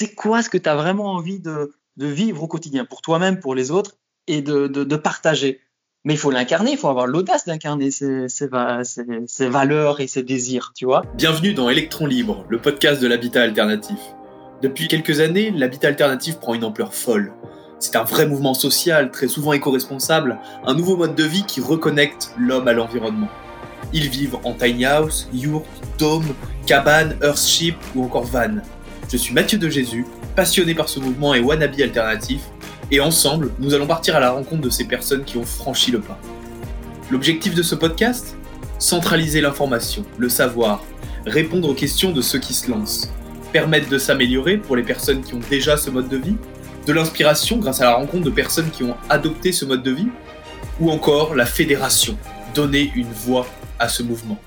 c'est quoi ce que tu as vraiment envie de, vivre au quotidien, pour toi-même, pour les autres, et de, partager? Mais il faut l'incarner, il faut avoir l'audace d'incarner ses, valeurs et ses désirs, tu vois? Bienvenue dans Electron Libre, le podcast de l'habitat alternatif. Depuis quelques années, l'habitat alternatif prend une ampleur folle. C'est un vrai mouvement social, très souvent éco-responsable, un nouveau mode de vie qui reconnecte l'homme à l'environnement. Ils vivent en tiny house, yurt, dôme, cabane, earthship ou encore van. Je suis Mathieu de Jésus, passionné par ce mouvement et wannabe alternatif, et ensemble, nous allons partir à la rencontre de ces personnes qui ont franchi le pas. L'objectif de ce podcast? Centraliser l'information, le savoir, répondre aux questions de ceux qui se lancent, permettre de s'améliorer pour les personnes qui ont déjà ce mode de vie, de l'inspiration grâce à la rencontre de personnes qui ont adopté ce mode de vie, ou encore la fédération, donner une voix à ce mouvement.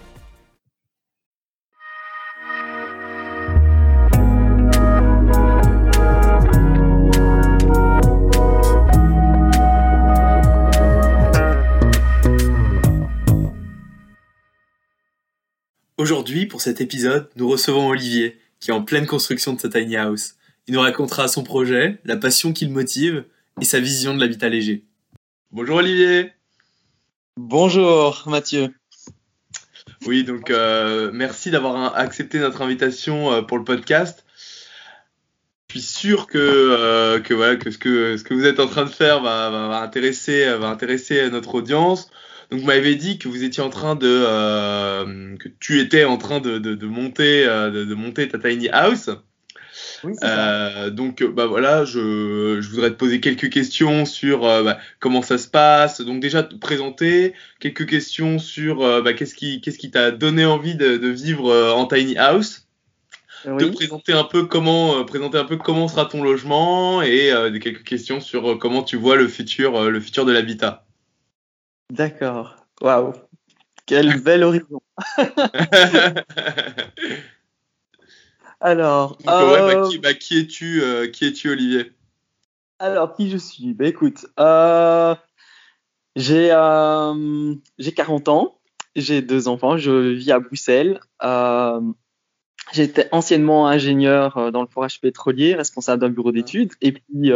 Aujourd'hui, pour cet épisode, nous recevons Olivier, qui est en pleine construction de sa tiny house. Il nous racontera son projet, la passion qui le motive et sa vision de l'habitat léger. Bonjour Olivier Bonjour Mathieu Oui, donc euh, merci d'avoir accepté notre invitation euh, pour le podcast. Je suis sûr que, euh, que, voilà, que, ce que ce que vous êtes en train de faire va, va, intéresser, va intéresser notre audience. Donc, vous m'avez dit que vous étiez en train de, euh, que tu étais en train de, de, de monter, euh, de, de, monter ta tiny house. Oui, euh, donc, bah voilà, je, je, voudrais te poser quelques questions sur euh, bah, comment ça se passe. Donc déjà te présenter, quelques questions sur euh, bah, qu'est-ce qui, qu'est-ce qui t'a donné envie de, de vivre en tiny house. Oui. Te présenter un peu comment, présenter un peu comment sera ton logement et quelques questions sur comment tu vois le futur, le futur de l'habitat. D'accord. Waouh. Quel bel horizon. Alors. Donc, euh... ouais, bah, qui, bah, qui es-tu, euh, qui es-tu, Olivier? Alors, qui je suis? Bah, écoute, euh, j'ai, j'ai 40 ans, j'ai deux enfants, je vis à Bruxelles. J'étais anciennement ingénieur dans le forage pétrolier, responsable d'un bureau d'études, et puis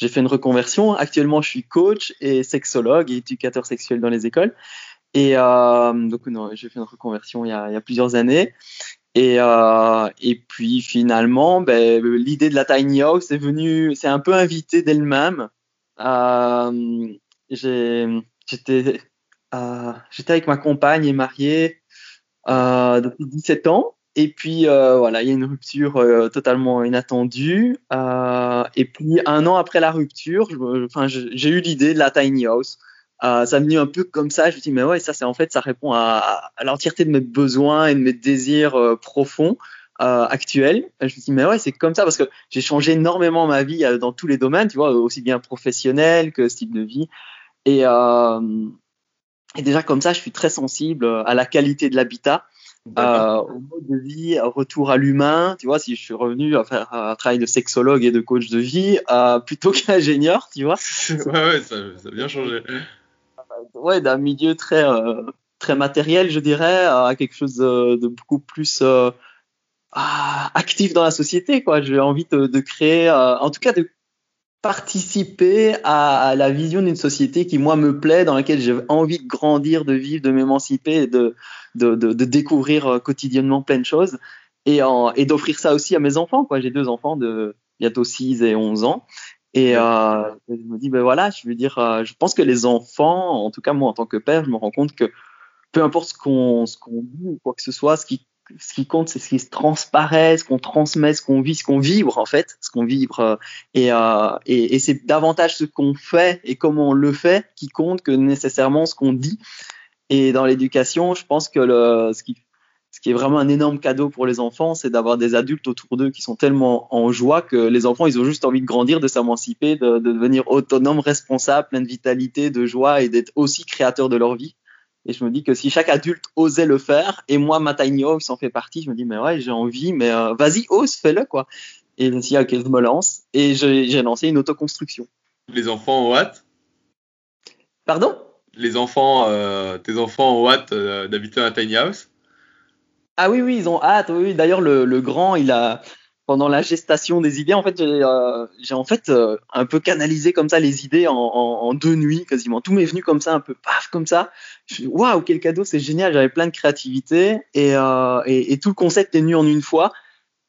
j'ai fait une reconversion. Actuellement, je suis coach et sexologue et éducateur sexuel dans les écoles. Et euh, donc, j'ai fait une reconversion il y a, plusieurs années. Et, euh, puis finalement, ben, l'idée de la tiny house est venue, c'est un peu invité d'elle-même. Euh, j'étais, avec ma compagne et mariée depuis 17 ans. Et puis euh, voilà, il y a une rupture euh, totalement inattendue. Euh, et puis un an après la rupture, j'ai eu l'idée de la tiny house. Ça m'est venu un peu comme ça. Je me dis mais ouais, ça c'est en fait ça répond à, l'entièreté de mes besoins et de mes désirs profonds actuels. Je me dis mais ouais, c'est comme ça parce que j'ai changé énormément ma vie dans tous les domaines, tu vois, aussi bien professionnel que style de vie. Et, et déjà comme ça, je suis très sensible à la qualité de l'habitat euh, au mode de vie, retour à l'humain. Tu vois, si je suis revenu à faire un travail de sexologue et de coach de vie euh, plutôt qu'ingénieur, tu vois. ouais, ouais, ça, ça, a bien changé. Ouais, d'un milieu très euh, très matériel, je dirais, à quelque chose de, de beaucoup plus euh, actif dans la société. Quoi, j'ai envie de, de créer, euh, en tout cas, de participer à, la vision d'une société qui moi me plaît, dans laquelle j'ai envie de grandir, de vivre, de m'émanciper et de de, de, de, découvrir euh, quotidiennement plein de choses et, et d'offrir ça aussi à mes enfants. Quoi. J'ai deux enfants de bientôt 6 et 11 ans. Et euh, je me dis, ben voilà, je veux dire, euh, je pense que les enfants, en tout cas moi en tant que père, je me rends compte que peu importe ce qu'on ce qu'on dit ou quoi que ce soit, ce qui ce qui compte, c'est ce qui se transparaît, ce qu'on transmet, ce qu'on vit, ce qu'on vibre en fait, ce qu'on vibre. Et, euh, et, c'est davantage ce qu'on fait et comment on le fait qui compte que nécessairement ce qu'on dit. Et dans l'éducation, je pense que ce, qui, est vraiment un énorme cadeau pour les enfants, c'est d'avoir des adultes autour d'eux qui sont tellement en joie que les enfants, ils ont juste envie de grandir, de s'émanciper, de, de, devenir autonomes, responsables, plein de vitalité, de joie et d'être aussi créateurs de leur vie. Et je me dis que si chaque adulte osait le faire, et moi, ma tiny house en fait partie, je me dis, mais ouais, j'ai envie, mais euh, vas-y, ose, fais-le, quoi. Et je me suis dit, ok, je me lance. Et j'ai lancé une autoconstruction. Les enfants ont hâte? Pardon? Les enfants, euh, tes enfants ont hâte euh, d'habiter un tiny house? Ah oui, oui, ils ont hâte. Oui, D'ailleurs, le, le, grand, il a, pendant la gestation des idées, en fait, j'ai euh, en fait euh, un peu canalisé comme ça les idées en, deux nuits quasiment. Tout m'est venu comme ça, un peu paf comme ça. Waouh, quel cadeau, c'est génial. J'avais plein de créativité et, euh, tout le concept est venu en une fois.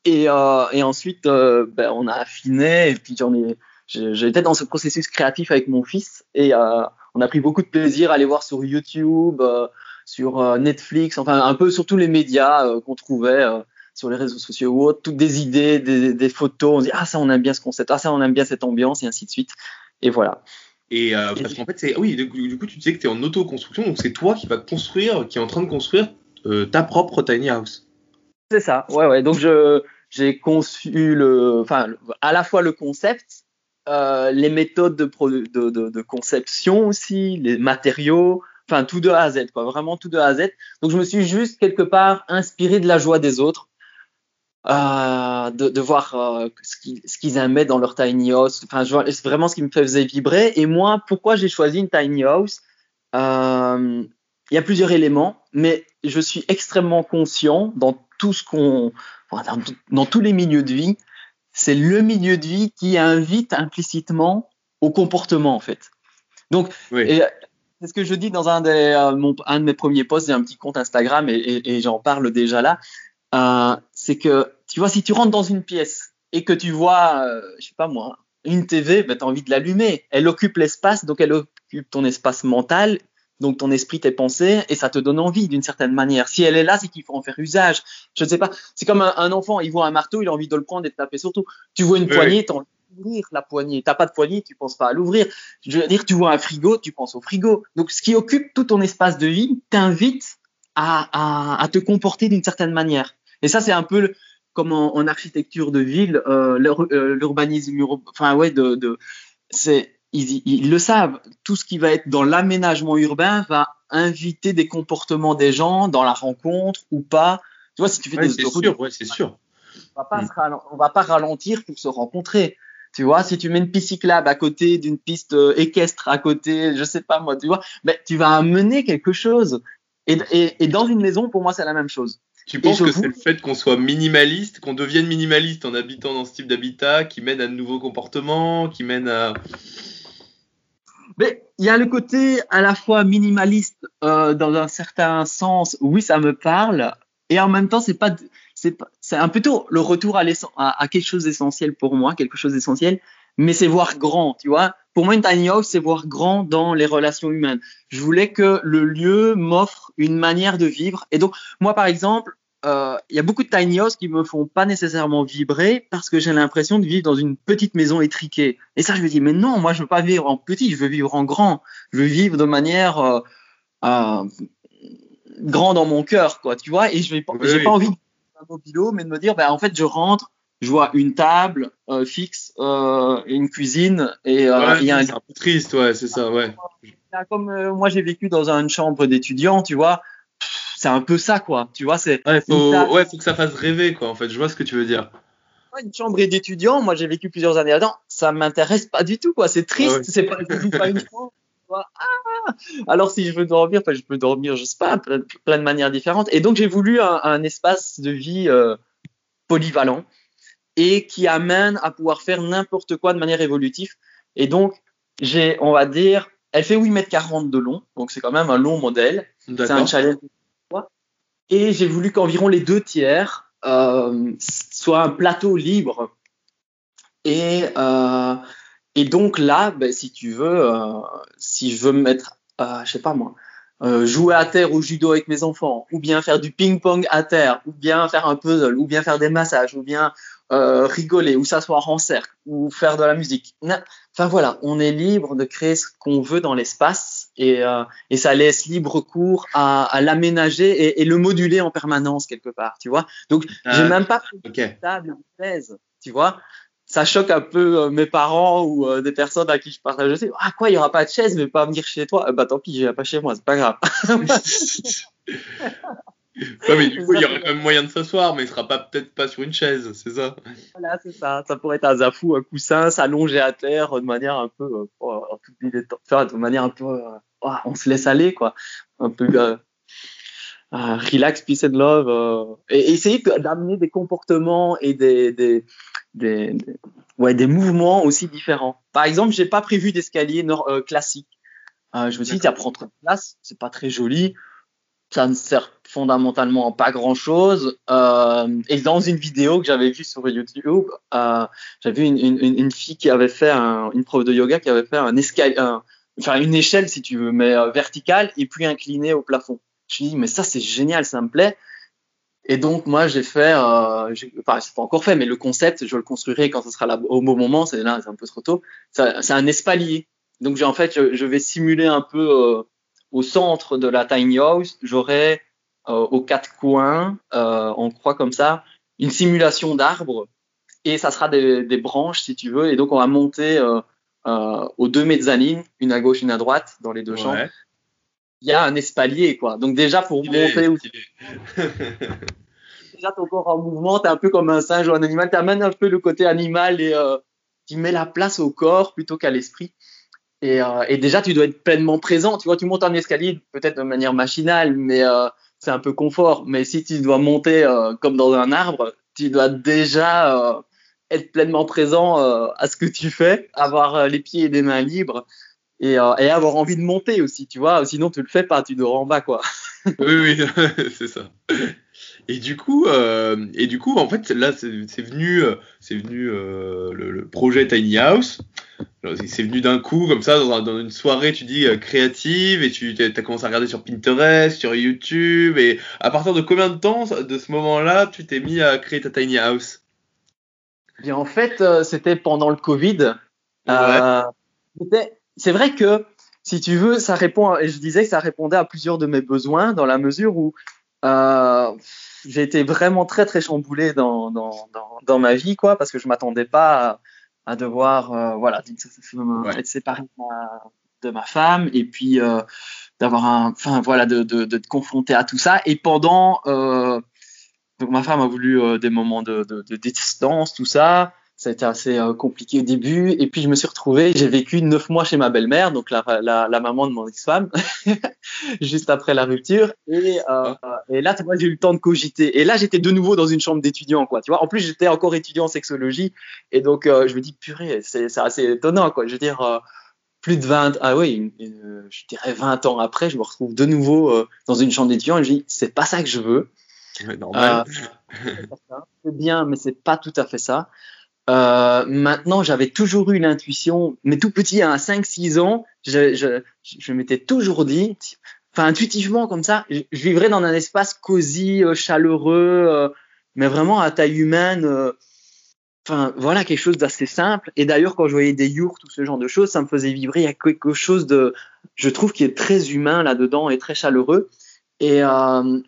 Et, ensuite, ben, on a affiné et puis j'en ai. J'étais dans ce processus créatif avec mon fils et on a pris beaucoup de plaisir à aller voir sur YouTube, sur Netflix, enfin un peu sur tous les médias qu'on trouvait sur les réseaux sociaux ou autres, toutes des idées, des, des, photos. On dit ah ça on aime bien ce concept, ah ça on aime bien cette ambiance et ainsi de suite. Et voilà. Et euh, parce qu'en fait c'est oui du coup, tu disais que tu es en auto-construction donc c'est toi qui vas construire, qui est en train de construire euh, ta propre tiny house. C'est ça. Ouais ouais. Donc je j'ai conçu le, enfin à la fois le concept, euh, les méthodes de, de, de, de, conception aussi, les matériaux, enfin tout de A à Z, quoi, vraiment tout de A à Z. Donc je me suis juste quelque part inspiré de la joie des autres euh, de, de, voir euh, ce qu'ils aimaient dans leur tiny house. Enfin, c'est vraiment ce qui me faisait vibrer. Et moi, pourquoi j'ai choisi une tiny house? Euh, Il y a plusieurs éléments, mais je suis extrêmement conscient dans tout ce qu'on, dans, dans tous les milieux de vie, c'est le milieu de vie qui invite implicitement au comportement en fait. Donc, oui. c'est ce que je dis dans un, des, euh, mon, un de mes premiers posts, j'ai un petit compte Instagram et, et, et j'en parle déjà là. C'est que, tu vois, si tu rentres dans une pièce et que tu vois, euh, je sais pas moi, une TV, ben, tu as envie de l'allumer. Elle occupe l'espace, donc elle occupe ton espace mental, donc ton esprit, tes pensées, et ça te donne envie d'une certaine manière. Si elle est là, c'est qu'il faut en faire usage. Je ne sais pas. C'est comme un, enfant, il voit un marteau, il a envie de le prendre et de taper surtout. Tu vois une oui. poignée, tu envie d'ouvrir la poignée. T'as pas de poignée, tu penses pas à l'ouvrir. Je veux dire, tu vois un frigo, tu penses au frigo. Donc, ce qui occupe tout ton espace de vie t'invite à, à, à te comporter d'une certaine manière. Et ça, c'est un peu le, comme en, en, architecture de ville, euh, euh l'urbanisme, enfin ouais, de, de c'est ils, ils, le savent. Tout ce qui va être dans l'aménagement urbain va inviter des comportements des gens dans la rencontre ou pas. Tu vois, si tu fais ouais, des autoroutes, sûr, ouais, c'est sûr. On va pas, mm. on va pas ralentir pour se rencontrer. Tu vois, si tu mets une piste cyclable à côté d'une piste euh, équestre à côté, je sais pas moi, tu vois, ben, tu vas amener quelque chose. Et, et, et dans une maison, pour moi, c'est la même chose. Tu penses que c'est le fait qu'on soit minimaliste, qu'on devienne minimaliste en habitant dans ce type d'habitat, qui mène à de nouveaux comportements, qui mène à. Mais il y a le côté à la fois minimaliste euh, dans un certain sens, oui, ça me parle, et en même temps, c'est pas, c'est un plutôt le retour à, à, à quelque chose d'essentiel pour moi, quelque chose d'essentiel, mais c'est voir grand, tu vois. Pour moi, une tiny house, c'est voir grand dans les relations humaines. Je voulais que le lieu m'offre une manière de vivre. Et donc, moi, par exemple, il euh, y a beaucoup de tiny house qui me font pas nécessairement vibrer parce que j'ai l'impression de vivre dans une petite maison étriquée. Et ça, je me dis, mais non, moi, je veux pas vivre en petit, je veux vivre en grand. Je veux vivre de manière euh, euh, grand dans mon cœur, quoi, tu vois. Et je n'ai pas, oui, oui. pas envie d'un mobilo, mais de me dire, ben, en fait, je rentre, je vois une table euh, fixe, euh, une cuisine et il ouais, y a un. C'est un peu triste, ouais, c'est ça, ouais. Comme moi, j'ai vécu dans une chambre d'étudiant, tu vois c'est un peu ça, quoi. Tu vois, c'est. Ouais, faut, ouais, faut que ça fasse rêver, quoi. En fait, je vois ce que tu veux dire. Une chambre d'étudiant, moi j'ai vécu plusieurs années là-dedans, ça m'intéresse pas du tout, quoi. C'est triste, ouais. c'est pas, pas une chambre. Ah Alors si je veux dormir, enfin, je peux dormir, je sais pas, plein, plein de manières différentes. Et donc j'ai voulu un, un, espace de vie euh, polyvalent et qui amène à pouvoir faire n'importe quoi de manière évolutive. Et donc j'ai, on va dire, elle fait 8 mètres 40 de long, donc c'est quand même un long modèle. C'est un challenge et j'ai voulu qu'environ les deux tiers euh, soient un plateau libre. Et, euh, et donc là, ben, si tu veux, euh, si je veux me mettre, je sais pas moi, jouer à terre au judo avec mes enfants, ou bien faire du ping-pong à terre, ou bien faire un puzzle, ou bien faire des massages, ou bien euh, rigoler, ou s'asseoir en cercle, ou faire de la musique. Enfin voilà, on est libre de créer ce qu'on veut dans l'espace et, euh, et ça laisse libre cours à, à l'aménager et, et, le moduler en permanence quelque part, tu vois. Donc ah, j'ai même pas pris okay. table chaise, tu vois. Ça choque un peu euh, mes parents ou des personnes à qui je partage. Je sais, ah quoi, il y aura pas de chaise, mais pas venir chez toi. bah tant pis, j'irai pas chez moi, c'est pas grave. Non, mais du coup, il y aura quand même moyen de s'asseoir, mais il sera pas peut-être pas sur une chaise, c'est ça? Voilà, c'est ça. Ça pourrait être un zafou, un coussin, s'allonger à terre de manière un peu, euh, oh, enfin, de manière un peu, euh, oh, on se laisse aller, quoi. Un peu, euh, relax, peace and love, euh, et, essayer d'amener des comportements et des, des, des, ouais, des mouvements aussi différents. Par exemple, j'ai pas prévu d'escalier euh, classique. Euh, je me suis dit, à prendre place, c'est pas très joli, ça ne sert fondamentalement pas grand chose. Euh, et dans une vidéo que j'avais vue sur YouTube, euh, j'avais vu une, une, une, fille qui avait fait un, une prof de yoga qui avait fait un escalier, enfin une échelle si tu veux, mais euh, verticale et puis inclinée au plafond. Je me dit, mais ça c'est génial, ça me plaît. Et donc moi j'ai fait, euh, enfin c'est pas encore fait, mais le concept je le construirai quand ce sera là au bon moment. C'est là, c'est un peu trop tôt. C'est un espalier. Donc j'ai en fait, je, je, vais simuler un peu euh, au centre de la tiny house, j'aurai euh, aux quatre coins, euh, on croit comme ça, une simulation d'arbres et ça sera des, des, branches si tu veux. Et donc on va monter euh, euh aux deux mezzanines, une à gauche, une à droite, dans les deux ouais. chambres. Il y a un espalier quoi. Donc déjà pour il monter aussi. déjà ton corps en mouvement, t'es un peu comme un singe ou un animal, t'amènes un peu le côté animal et tu mets la place au corps plutôt qu'à l'esprit. Et, euh, et, déjà, tu dois être pleinement présent. Tu vois, tu montes un escalier peut-être de manière machinale, mais euh, c'est un peu confort. Mais si tu dois monter euh, comme dans un arbre, tu dois déjà euh, être pleinement présent euh, à ce que tu fais, avoir les pieds et les mains libres et, et, avoir envie de monter aussi, tu vois. Sinon, tu le fais pas, tu dors en bas, quoi. oui, oui, c'est ça. Et du coup, euh, et du coup, en fait, là, c'est venu, c'est venu euh, le, le, projet Tiny House. C'est venu d'un coup, comme ça, dans, un, dans, une soirée, tu dis euh, créative, et tu as commencé à regarder sur Pinterest, sur YouTube. Et à partir de combien de temps, de ce moment-là, tu t'es mis à créer ta Tiny House? Bien, en fait, c'était pendant le Covid. Ouais. c'est vrai que, si tu veux, ça répond. Et je disais que ça répondait à plusieurs de mes besoins, dans la mesure où euh, j'ai été vraiment très très chamboulé dans, dans, dans, dans, ma vie quoi parce que je m'attendais pas à, à devoir euh, voilà ouais. être séparé de ma, de ma, femme et puis euh, d'avoir un enfin voilà de, de, de te confronter à tout ça et pendant euh, donc ma femme a voulu euh, des moments de, de, de distance tout ça ça a été assez euh, compliqué au début. Et puis je me suis retrouvé, j'ai vécu neuf mois chez ma belle-mère, donc la, la, la, maman de mon ex-femme, juste après la rupture. Et, euh, et là, tu vois, j'ai eu le temps de cogiter. Et là, j'étais de nouveau dans une chambre d'étudiant, quoi. Tu vois, en plus, j'étais encore étudiant en sexologie. Et donc, euh, je me dis, purée, c'est assez étonnant, quoi. Je veux dire, euh, plus de 20, ah oui, je dirais 20 ans après, je me retrouve de nouveau dans une chambre d'étudiant et je dis, c'est pas ça que je veux. Normal. c'est bien, mais c'est pas tout à fait ça. Euh, maintenant, j'avais toujours eu l'intuition, mais tout petit, à 5-6 ans, je, je, je m'étais toujours dit, enfin intuitivement comme ça, je, vivrais dans un espace cosy, euh, chaleureux, euh, mais vraiment à taille humaine. euh, Enfin, voilà quelque chose d'assez simple. Et d'ailleurs, quand je voyais des yurts, tout ce genre de choses, ça me faisait vibrer. Il y a quelque chose de, je trouve, qui est très humain là-dedans et très chaleureux. Et,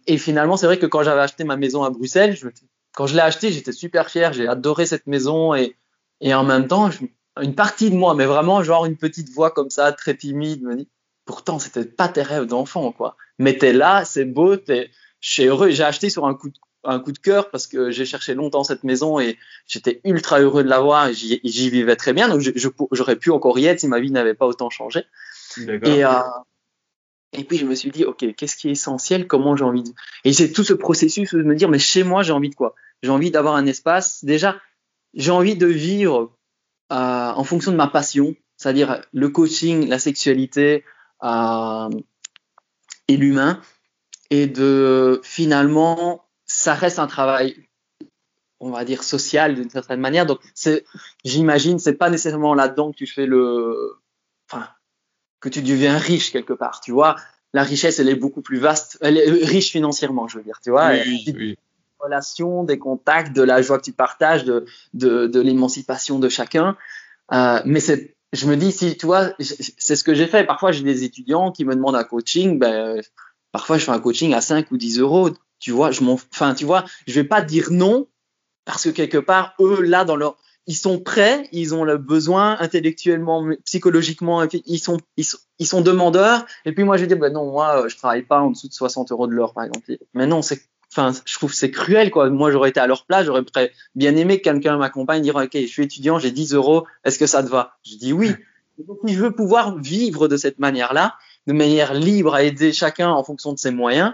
et finalement, c'est vrai que quand j'avais acheté ma maison à Bruxelles, je quand je l'ai acheté, j'étais super fier, j'ai adoré cette maison et, et en même temps, je, une partie de moi, mais vraiment genre une petite voix comme ça, très timide, me dit, pourtant c'était pas tes rêves d'enfant, quoi. Mais t'es là, c'est beau, t'es, je suis heureux. J'ai acheté sur un coup de, un coup de cœur parce que j'ai cherché longtemps cette maison et j'étais ultra heureux de l'avoir et j'y, j'y vivais très bien. Donc j'aurais pu encore y être si ma vie n'avait pas autant changé. Et, euh, et puis je me suis dit, ok, qu'est-ce qui est essentiel? Comment j'ai envie de... Et c'est tout ce processus de me dire, mais chez moi, j'ai envie de quoi? J'ai envie d'avoir un espace. Déjà, j'ai envie de vivre euh, en fonction de ma passion, c'est-à-dire le coaching, la sexualité euh, et l'humain. Et de finalement, ça reste un travail, on va dire social d'une certaine manière. Donc, j'imagine, c'est pas nécessairement là-dedans que tu fais le, enfin, que tu deviens riche quelque part, tu vois. La richesse, elle est beaucoup plus vaste, elle est riche financièrement, je veux dire, tu vois. Oui, oui. Relations, des contacts, de la joie que tu partages, de, de, l'émancipation de chacun. Euh, mais je me dis, si, tu vois, c'est ce que j'ai fait. Parfois, j'ai des étudiants qui me demandent un coaching, ben, parfois, je fais un coaching à 5 ou 10 euros. Tu vois, je m'en, enfin, tu vois, je vais pas dire non parce que quelque part, eux, là, dans leur, ils sont prêts, ils ont le besoin intellectuellement, psychologiquement, ils sont, ils sont, ils sont demandeurs. Et puis moi, je dis, ben non, moi, je travaille pas en dessous de 60 euros de l'heure, par exemple. Mais non, c'est, enfin, je trouve c'est cruel, quoi. Moi, j'aurais été à leur place, j'aurais bien aimé que quelqu'un m'accompagne, dire, ok, je suis étudiant, j'ai 10 euros, est-ce que ça te va? Je dis oui. Donc, si je veux pouvoir vivre de cette manière-là, de manière libre à aider chacun en fonction de ses moyens,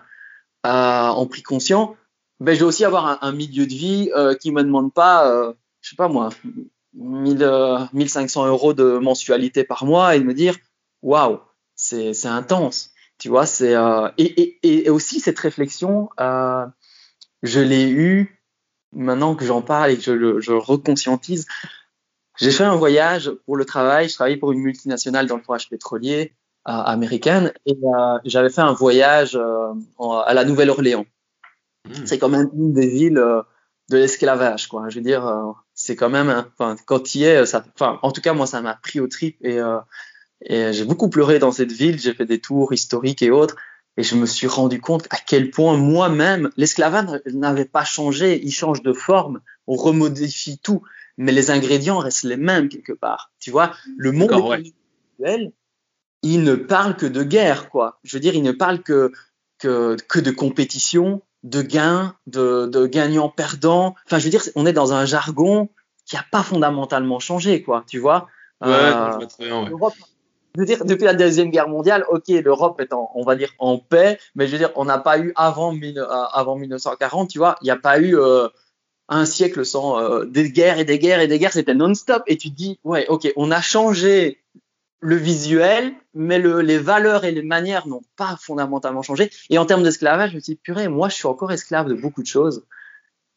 en prix conscient, ben, je dois aussi avoir un, un milieu de vie euh, qui me demande pas, euh, je sais pas moi, 1000, 1500 euh, euros de mensualité par mois et de me dire, waouh, c'est intense. Tu vois, c'est euh, et, et, et, aussi cette réflexion, euh, je l'ai eu maintenant que j'en parle et que je le je reconscientise. J'ai fait un voyage pour le travail. Je travaillais pour une multinationale dans le forage pétrolier euh, américaine et j'avais fait un voyage à la Nouvelle-Orléans. Hmm. C'est quand même une des villes de l'esclavage, quoi. Je veux dire, c'est quand même, enfin, quand tu y es, ça, enfin, en tout cas, moi, ça m'a pris au trip et, et j'ai beaucoup pleuré dans cette ville. J'ai fait des tours historiques et autres. Et je me suis rendu compte à quel point moi-même, l'esclavage n'avait pas changé. Il change de forme. On remodifie tout. Mais les ingrédients restent les mêmes quelque part. Tu vois, le monde actuel, il ne parle que de guerre, quoi. Je veux dire, il ne parle que, que, que de compétition, de gains, de, de gagnants-perdants. Enfin, je veux dire, on est dans un jargon qui n'a pas fondamentalement changé, quoi, tu vois? Ouais, euh, bien, ouais. Dire, depuis la deuxième guerre mondiale, ok, l'Europe est en, on va dire, en paix, mais je veux dire, on n'a pas eu avant, euh, avant 1940, tu vois, il n'y a pas eu euh, un siècle sans euh, des guerres et des guerres et des guerres, c'était non-stop. Et tu te dis, ouais, ok, on a changé le visuel, mais le, les valeurs et les manières n'ont pas fondamentalement changé. Et en termes d'esclavage, je me suis dit, purée, moi, je suis encore esclave de beaucoup de choses.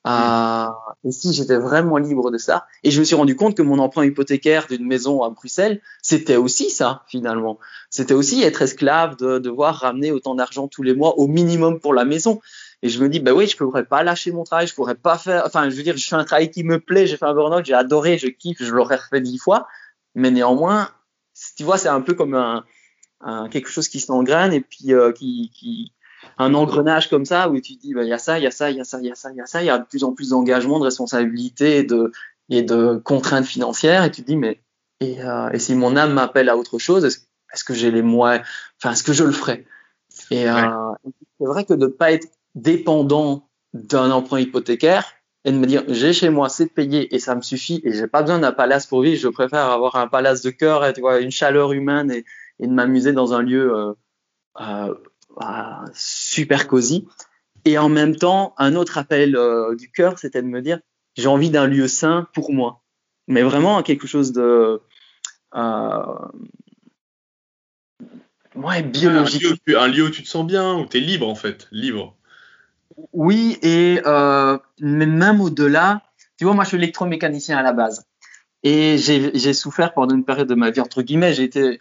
Euh, et si j'étais vraiment libre de ça, et je me suis rendu compte que mon emprunt hypothécaire d'une maison à Bruxelles, c'était aussi ça finalement. C'était aussi être esclave de devoir ramener autant d'argent tous les mois au minimum pour la maison. Et je me dis, bah oui, je pourrais pas lâcher mon travail, je pourrais pas faire, enfin, je veux dire, je fais un travail qui me plaît, j'ai fait un burn-out, j'ai adoré, je kiffe, je l'aurais refait dix fois, mais néanmoins, tu vois, c'est un peu comme un, un, quelque chose qui s'engraine et puis euh, qui, qui, un engrenage comme ça où tu te dis, bah, il y a ça, il y a ça, il y a ça, il y a ça, il y a ça, il y a de plus en plus d'engagement, de responsabilité et de, et de contraintes financières. Et tu te dis, mais et, euh, et si mon âme m'appelle à autre chose, est-ce, est que j'ai les moyens, enfin, est-ce que je le ferai? Et euh, c'est vrai que de pas être dépendant d'un emprunt hypothécaire, et de me dire j'ai chez moi c'est payé et ça me suffit et j'ai pas besoin d'un palace pour vivre. Je préfère avoir un palace de cœur et tu vois, une chaleur humaine et, et de m'amuser dans un lieu euh, euh, bah, super cosy. Et en même temps un autre appel euh, du cœur c'était de me dire j'ai envie d'un lieu sain pour moi. Mais vraiment quelque chose de euh, ouais biologique un lieu, un lieu où tu te sens bien où tu es libre en fait libre. Oui, et euh, même au-delà, tu vois, moi je suis électromécanicien à la base. Et j'ai souffert pendant une période de ma vie, entre guillemets, j'ai été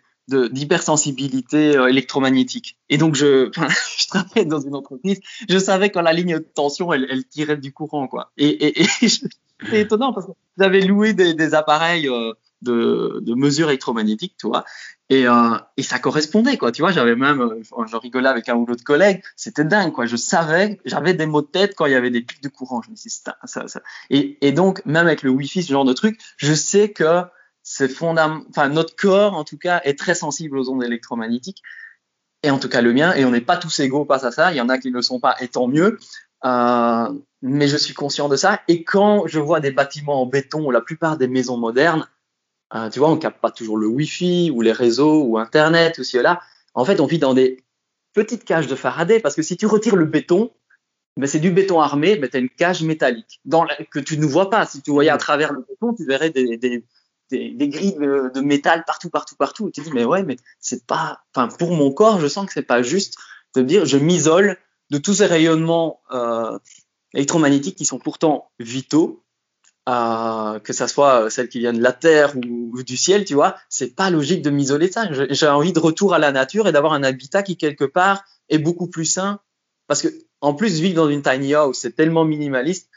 d'hypersensibilité euh, électromagnétique. Et donc, je, je travaillais dans une entreprise, je savais quand la ligne de tension, elle, tirait du courant, quoi. Et, c'est étonnant parce que j'avais loué des, appareils euh, de, mesures électromagnétiques, tu vois, et, euh, et ça correspondait, quoi. Tu vois, j'avais même, je rigolais avec un ou l'autre collègue, c'était dingue, quoi. Je savais, j'avais des mots de tête quand il y avait des pics de courant. Et donc, même avec le Wi-Fi, ce genre de truc, je sais que c'est fondamental, enfin, notre corps, en tout cas, est très sensible aux ondes électromagnétiques. Et en tout cas, le mien, et on n'est pas tous égaux face à ça. Il y en a qui ne le sont pas, et tant mieux. Euh, mais je suis conscient de ça. Et quand je vois des bâtiments en béton, ou la plupart des maisons modernes, euh, tu vois, on capte pas toujours le Wi-Fi ou les réseaux ou Internet ou cela. En fait, on vit dans des petites cages de Faraday parce que si tu retires le béton, ben c'est du béton armé, mais tu as une cage métallique dans la, que tu ne vois pas. Si tu voyais à travers le béton, tu verrais des, des, des, grilles de, métal partout, partout, partout. Tu dis, mais ouais, mais c'est pas. Enfin, pour mon corps, je sens que c'est pas juste de dire, je m'isole de tous ces rayonnements euh, électromagnétiques qui sont pourtant vitaux euh, que ça soit celles qui viennent de la terre ou, ou du ciel, tu vois, c'est pas logique de m'isoler de ça. J'ai envie de retour à la nature et d'avoir un habitat qui quelque part est beaucoup plus sain, parce que en plus vivre dans une tiny house, c'est tellement minimaliste.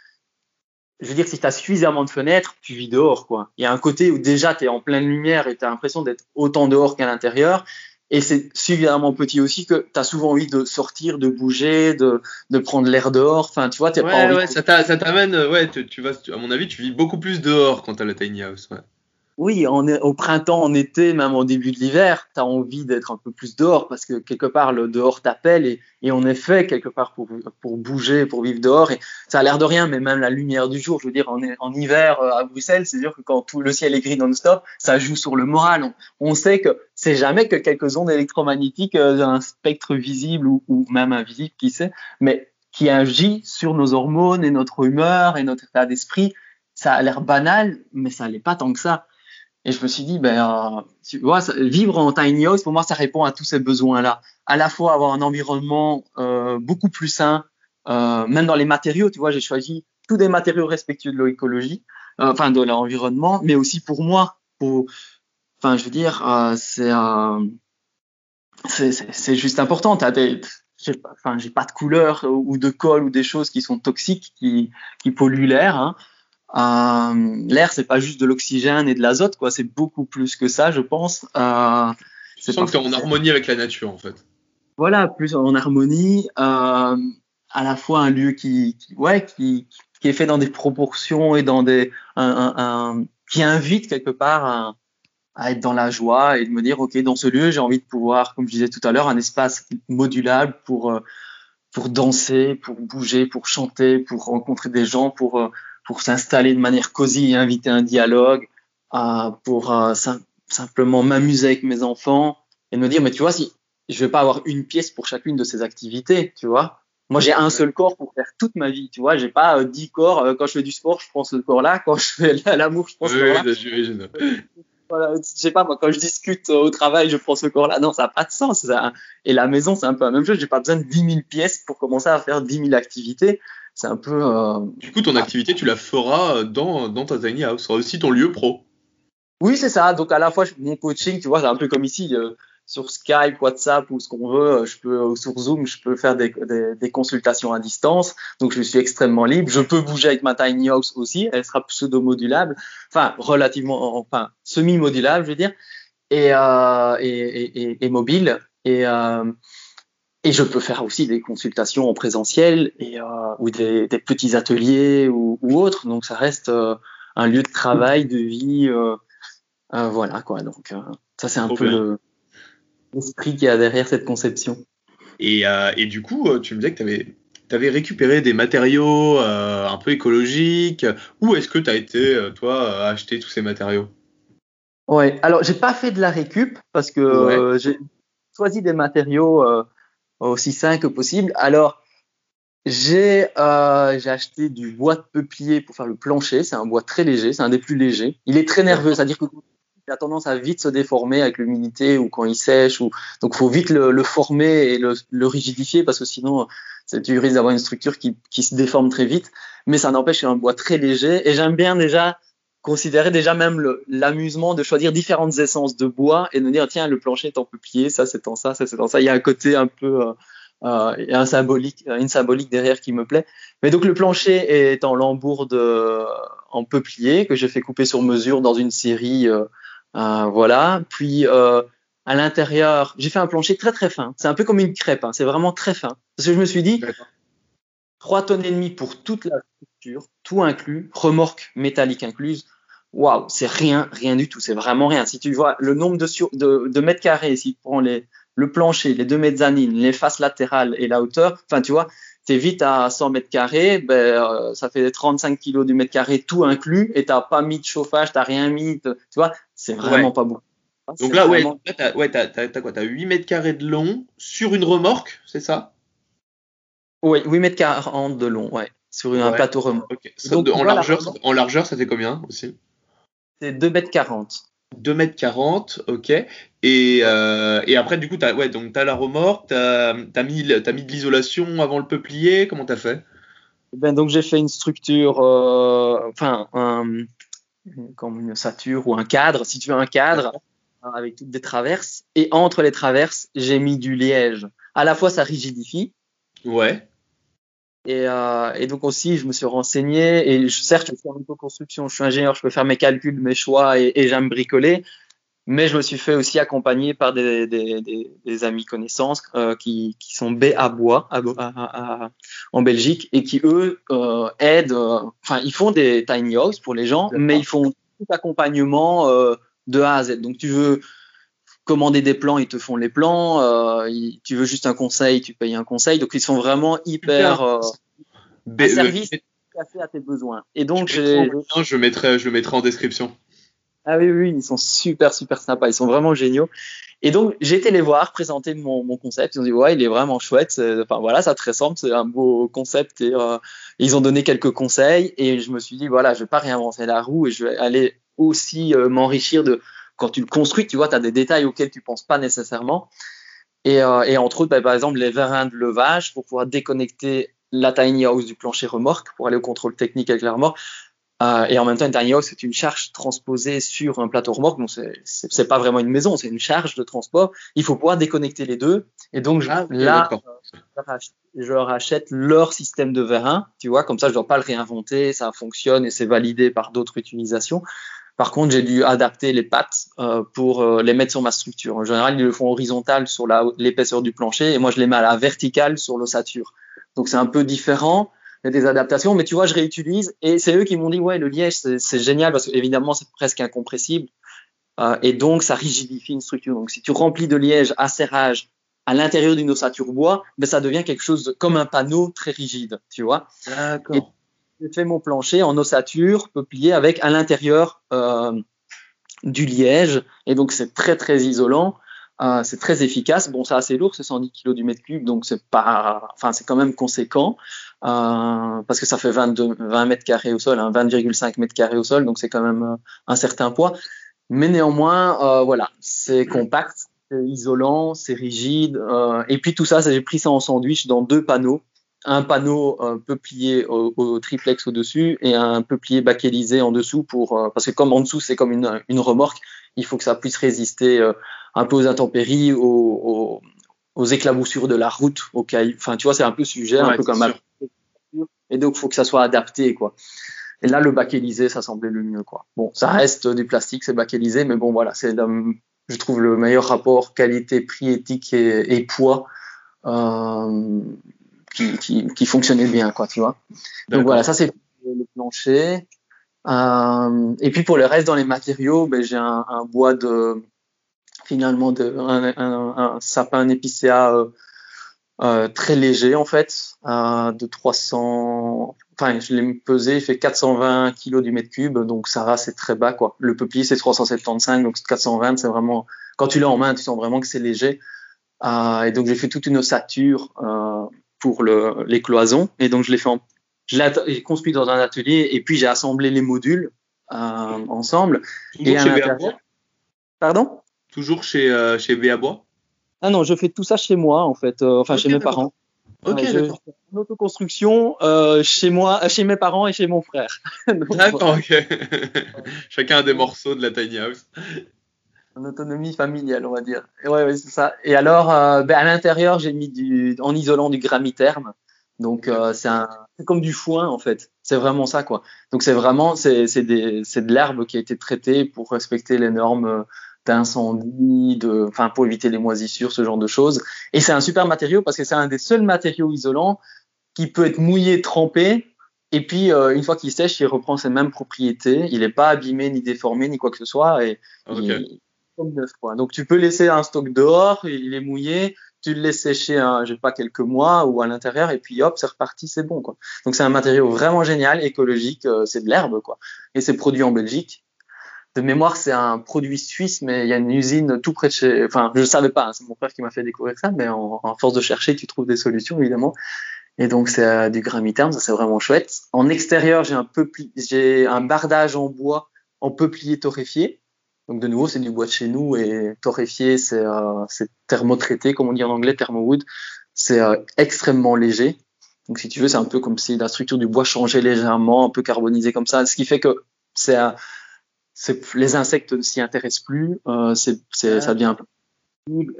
Je veux dire, si tu as suffisamment de fenêtres, tu vis dehors, quoi. Il y a un côté où déjà tu es en pleine lumière et tu as l'impression d'être autant dehors qu'à l'intérieur. Et c'est suffisamment petit aussi que tu as souvent envie de sortir, de bouger, de, de prendre l'air dehors. Enfin, tu vois, t'as ouais, pas envie. Ouais, ça t'amène, ouais, tu, tu vas, à mon avis, tu vis beaucoup plus dehors quand t'as la tiny house. Ouais. Oui, on au printemps, en été, même au début de l'hiver, tu as envie d'être un peu plus dehors parce que quelque part, le dehors t'appelle et, on est fait quelque part pour, bouger, pour vivre dehors. Et ça a l'air de rien, mais même la lumière du jour, je veux dire, en, hiver euh, à Bruxelles, c'est sûr que quand tout le ciel est gris non-stop, ça joue sur le moral. On, sait que c'est jamais que quelques ondes électromagnétiques euh, d'un spectre visible ou, ou même invisible, qui sait, mais qui agit sur nos hormones et notre humeur et notre état d'esprit. Ça a l'air banal, mais ça l'est pas tant que ça. Et je me suis dit, ben, euh, tu vois, vivre en tiny house, pour moi, ça répond à tous ces besoins-là. À la fois avoir un environnement euh, beaucoup plus sain, euh, même dans les matériaux, tu vois, j'ai choisi tous des matériaux respectueux de l'écologie, euh, enfin de l'environnement, mais aussi pour moi. Pour, enfin, je veux dire, euh, c'est c'est juste important. T'as des, enfin, j'ai pas de couleur ou de colle ou des choses qui sont toxiques, qui, qui polluent l'air. Hein. Euh, L'air, c'est pas juste de l'oxygène et de l'azote, quoi. C'est beaucoup plus que ça, je pense. Euh, je sens que tu en harmonie avec la nature, en fait. Voilà, plus en harmonie. Euh, à la fois un lieu qui, qui ouais, qui, qui, est fait dans des proportions et dans des, un, un, un qui invite quelque part à, à, être dans la joie et de me dire, ok, dans ce lieu, j'ai envie de pouvoir, comme je disais tout à l'heure, un espace modulable pour euh, pour danser, pour bouger, pour chanter, pour rencontrer des gens, pour pour s'installer de manière cosy et inviter un dialogue, euh, pour euh, sim simplement m'amuser avec mes enfants et me dire, mais tu vois, si je vais pas avoir une pièce pour chacune de ces activités, tu vois. Moi, j'ai un seul corps pour faire toute ma vie, tu vois. J'ai pas euh, dix corps. Euh, quand je fais du sport, je prends ce corps-là. Quand je fais l'amour, je prends ce oui, corps-là. Oui, voilà, je sais pas, moi, quand je discute au travail, je prends ce corps-là. Non, ça n'a pas de sens. Ça. Et la maison, c'est un peu la même chose. J'ai pas besoin de 10 000 pièces pour commencer à faire 10 000 activités c'est un peu. Euh... Du coup, ton activité, tu la feras dans, dans ta tiny house. Ce sera aussi ton lieu pro. Oui, c'est ça. Donc, à la fois, mon coaching, tu vois, c'est un peu comme ici. Euh, sur Skype, WhatsApp ou ce qu'on veut, euh, je peux euh, sur Zoom, je peux faire des, des, des, consultations à distance. Donc je suis extrêmement libre. Je peux bouger avec ma tiny house aussi. Elle sera pseudo-modulable, enfin relativement, enfin semi-modulable, je veux dire, et, euh, et, et, et, mobile. Et euh, et je peux faire aussi des consultations en présentiel et, euh, ou des, des, petits ateliers ou, ou autres. Donc ça reste euh, un lieu de travail, de vie. Euh, voilà quoi. Donc ça c'est un peu l'esprit qu'il y a derrière cette conception. Et, et du coup, tu me disais que tu avais, avais, récupéré des matériaux un peu écologiques. Où est-ce que tu as été, toi, acheter tous ces matériaux? Ouais, alors j'ai pas fait de la récup parce que ouais. j'ai choisi des matériaux aussi sain que possible. Alors, j'ai euh, acheté du bois de peuplier pour faire le plancher. C'est un bois très léger, c'est un des plus légers. Il est très nerveux, c'est-à-dire qu'il a tendance à vite se déformer avec l'humidité ou quand il sèche. Ou... Donc, faut vite le, former et le, le, rigidifier parce que sinon, tu risques d'avoir une structure qui, qui, se déforme très vite. Mais ça n'empêche c'est un bois très léger. Et j'aime bien déjà considérer déjà même l'amusement de choisir différentes essences de bois et de dire tiens le plancher est en peuplier, ça c'est en ça, ça c'est en ça. Il y a un côté un peu euh, euh, il y a un symbolique, une symbolique derrière qui me plaît. Mais donc le plancher est en lambourde euh, en peuplier que j'ai fait couper sur mesure dans une série, euh, euh voilà. Puis euh, à l'intérieur, j'ai fait un plancher très très fin. C'est un peu comme une crêpe, hein. c'est vraiment très fin. Parce que je me suis dit, trois tonnes et demie pour toute la structure, tout inclus, remorque métallique incluse. Waouh, c'est rien, rien du tout. C'est vraiment rien. Si tu vois le nombre de, sur, de, de mètres carrés, si tu prends les, le plancher, les deux mezzanines, les faces latérales et la hauteur, enfin, tu vois, t'es vite à 100 mètres carrés, ben, euh, ça fait 35 kilos du mètre carré, tout inclus, et t'as pas mis de chauffage, t'as rien mis, tu vois, c'est vraiment ouais. pas beaucoup. Donc là, vraiment... ouais, t'as, ouais, t'as, quoi, t'as 8 mètres carrés de long sur une remorque, c'est ça? Oui, 8 mètres 40 de long, ouais, sur un ouais. plateau remorque. Okay. Donc, en, largeur, en largeur, ça fait combien aussi? C'est 2 mètres 40. 2 mètres 40, ok. Et, euh, et après, du coup, t'as, ouais, donc t'as la remorque, t'as, as mis, as mis de l'isolation avant le peuplier, comment t'as fait? Ben, Donc j'ai fait une structure, euh, enfin, un, comme une ossature ou un cadre, si tu veux un cadre, avec toutes des traverses. Et entre les traverses, j'ai mis du liège. À la fois, ça rigidifie. Ouais. Et, euh, et, donc aussi, je me suis renseigné. Et je, certes, je fais un peu construction, je suis ingénieur, je peux faire mes calculs, mes choix et, et j'aime bricoler. Mais je me suis fait aussi accompagner par des, des, des, des amis connaissances euh, qui, qui sont B à bois à, à, à, en Belgique et qui eux euh, aident. Enfin, ils font des tiny house pour les gens, mais ils font tout accompagnement de A à Z. Donc tu veux commander des plans, ils te font les plans. Euh, ils- tu veux juste un conseil, tu payes un conseil. Donc ils sont vraiment hyper euh, un le- service café à tes besoins. Et donc je, je mettrai, je le mettrai en description. ah oui, oui, ils sont super, super sympas. Ils sont vraiment géniaux. Et donc, j'ai été les voir, présenter mon, mon concept. Ils ont dit, ouais, il est vraiment chouette. C'est- Enfin, voilà, ça te ressemble. C'est un beau concept. Et euh, ils ont donné quelques conseils. Et je me suis dit, voilà, je vais pas réinventer la roue et je vais aller aussi euh, m'enrichir de quand tu le construis. Tu vois, tu as des détails auxquels tu penses pas nécessairement. Et, euh, et entre autres, bah, par exemple, les vérins de levage pour pouvoir déconnecter la tiny house du plancher remorque pour aller au contrôle technique avec la remorque. Euh, et en même temps, une tiny house, c'est une charge transposée sur un plateau remorque. Donc, c'est- pas vraiment une maison, c'est une charge de transport. Il faut pouvoir déconnecter les deux. Et donc, je- Ah, là, je leur ach- je leur achète leur système de vérin, tu vois, comme ça, je dois pas le réinventer, ça fonctionne et c'est validé par d'autres utilisations. Par contre, j'ai dû adapter les pattes euh, pour euh, les mettre sur ma structure. En général, ils le font horizontal sur l'épaisseur du plancher et moi, je les mets à la verticale sur l'ossature. Donc, c'est un peu différent. Il y a des adaptations, mais tu vois, je réutilise et c'est eux qui m'ont dit, ouais, le liège, c'est génial parce que évidemment, c'est presque incompressible. Euh, et donc, ça rigidifie une structure. Donc, si tu remplis de liège à serrage à l'intérieur d'une ossature bois, ben, ça devient quelque chose de, comme un panneau très rigide, tu vois. D'accord. Mon plancher en ossature peuplier avec à l'intérieur euh, du liège. Et donc, c'est très, très isolant. Euh, c'est très efficace. Bon, c'est assez lourd, c'est 110 kg du mètre cube, donc c'est pas, enfin, c'est quand même conséquent euh, parce que ça fait 22, 20 mètres carrés au sol, hein, 20,5 mètres carrés au sol, donc c'est quand même un certain poids. Mais néanmoins, voilà, c'est compact, c'est isolant, c'est rigide. et puis tout ça, j'ai pris ça en sandwich dans deux panneaux. Un panneau euh, peuplier au, au triplex au-dessus et un peuplier bakélisé en dessous pour euh, parce que comme en dessous c'est comme une, une remorque, il faut que ça puisse résister euh, un peu aux intempéries, aux, aux, aux éclaboussures de la route, cailloux. Enfin, tu vois, c'est un peu sujet, un peu comme un sûr. et donc faut que ça soit adapté quoi. Et là le bakélisé ça semblait le mieux quoi. Bon, ça reste du plastique, c'est bakélisé, mais bon voilà, c'est le- je trouve le meilleur rapport qualité prix éthique et, et poids euh, qui, qui, qui fonctionnait bien quoi, tu vois. Donc voilà, ça c'est le plancher. Euh, et puis pour le reste dans les matériaux, ben, j'ai un, un bois de finalement de un, un, un sapin épicéa euh, euh, très léger en fait, euh, de 300. Enfin, je l'ai pesé, il fait 420 kg du mètre cube, donc ça va, c'est très bas quoi. Le peuplier c'est 375, donc 420, c'est vraiment quand tu l'as en main, tu sens vraiment que c'est léger. Euh, et donc j'ai fait toute une ossature euh, pour le, les cloisons, et donc je l'ai fait en je l'ai construit dans un atelier et puis j'ai assemblé les modules euh, ensemble. Toujours et chez Béabois Pardon? Toujours chez, euh, chez Béabois Ah non, je fais tout ça chez moi en fait, euh, enfin chez mes parents. Ok, je- d'accord. Une autoconstruction euh, chez moi, chez mes parents et chez mon frère. Donc, D'accord, ok. Chacun a des morceaux de la tiny house. En autonomie familiale, on va dire. Et ouais, ouais, c'est ça. Et alors, euh, ben, à l'intérieur, j'ai mis du, en isolant du gramiterme. Donc, euh, c'est un, c'est comme du foin, en fait. C'est vraiment ça, quoi. Donc, c'est vraiment, c'est, c'est des, c'est de l'herbe qui a été traitée pour respecter les normes euh, d'incendie, de, enfin, pour éviter les moisissures, ce genre de choses. Et c'est un super matériau parce que c'est un des seuls matériaux isolants qui peut être mouillé, trempé. Et puis, euh, une fois qu'il sèche, il reprend ses mêmes propriétés. Il n'est pas abîmé, ni déformé, ni quoi que ce soit. Et, il- Donc tu peux laisser un stock dehors, il est mouillé, tu le laisses sécher, un, je sais pas, quelques mois ou à l'intérieur, et puis hop, c'est reparti, c'est bon, quoi. Donc c'est un matériau vraiment génial, écologique, euh, c'est de l'herbe, quoi. Et c'est produit en Belgique. De mémoire, c'est un produit suisse, mais il y a une usine tout près de chez. Enfin, je savais pas, hein, c'est mon frère qui m'a fait découvrir ça, mais en, force de chercher, tu trouves des solutions, évidemment. Et donc c'est euh, du gramiterme, ça c'est vraiment chouette. En extérieur, j'ai un j'ai un bardage en bois en peuplier torréfié. Donc de nouveau, c'est du bois de chez nous et torréfié, c'est euh, thermotraité, comme on dit en anglais, thermowood. C'est euh, extrêmement léger. Donc si tu veux, c'est un peu comme si la structure du bois changeait légèrement, un peu carbonisé comme ça, ce qui fait que c'est euh, les insectes ne s'y intéressent plus, euh, c'est c'est- ça devient un peu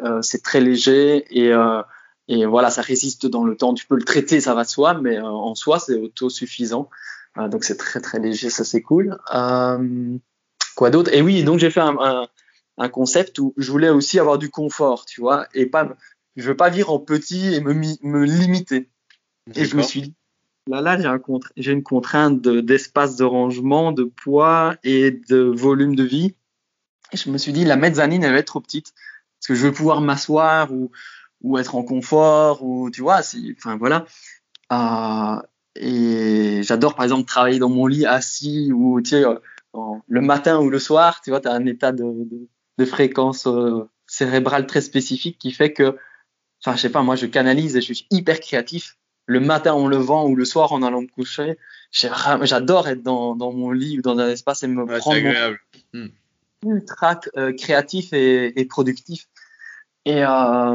euh, c'est très léger et euh, et voilà, ça résiste dans le temps. Tu peux le traiter, ça va de soi, mais euh, en soi, c'est autosuffisant. Donc c'est très très léger, ça c'est cool. Quoi d'autre Et oui, donc j'ai fait un, un, un concept où je voulais aussi avoir du confort, tu vois, et pas, je veux pas vivre en petit et me, me limiter. Et je me suis dit, Là, là, j'ai un j'ai une contrainte de- d'espace de rangement, de poids et de volume de vie. Et je me suis dit, la mezzanine, elle va être trop petite. Parce que je veux pouvoir m'asseoir ou, ou être en confort ou, tu vois, si, enfin, voilà. Euh, et j'adore, par exemple, travailler dans mon lit assis ou, tu sais, euh, en- le matin ou le soir, tu vois, tu as un état de, de, de fréquence euh, cérébrale très spécifique qui fait que, enfin, je sais pas, moi, je canalise et je suis hyper créatif le matin en levant ou le soir en allant me coucher. J'adore être dans, dans mon lit ou dans un espace et me Ouais, c'est prendre mon agréable. ultra euh, créatif et, et productif. Et euh,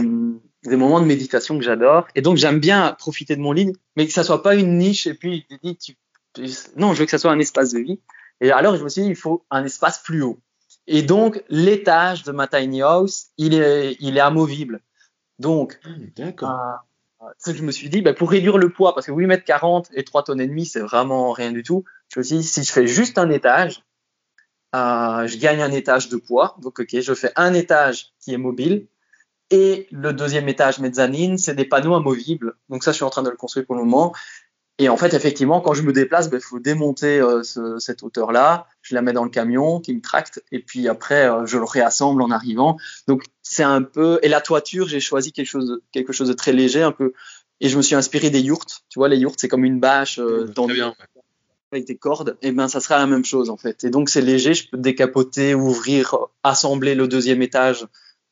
des moments de méditation que j'adore. Et donc j'aime bien profiter de mon lit, mais que ça soit pas une niche. Et puis je dis, tu, non, je veux que ça soit un espace de vie. Et alors je me suis dit, il faut un espace plus haut. Et donc l'étage de ma tiny house, il est, il est amovible. Donc Hmm, D'accord. euh, c'est que je me suis dit, bah, pour réduire le poids, parce que 8 mètres 40 et 3 tonnes et demi, c'est vraiment rien du tout. Je me suis dit, si je fais juste un étage, euh, je gagne un étage de poids. Donc, ok, je fais un étage qui est mobile. Et le deuxième étage mezzanine, c'est des panneaux amovibles. Donc ça, je suis en train de le construire pour le moment. Et en fait, effectivement, quand je me déplace, il faut démonter euh, ce- cette hauteur-là. Je la mets dans le camion qui me tracte. Et puis après, euh, je le réassemble en arrivant. Donc c'est un peu. Et la toiture, j'ai choisi quelque chose, de, quelque chose de très léger, un peu. Et je me suis inspiré des yourtes. Tu vois, les yourtes, c'est comme une bâche euh, Très tendue bien. avec des cordes. Et ben, ça sera la même chose en fait. Et donc c'est léger. Je peux décapoter, ouvrir, assembler le deuxième étage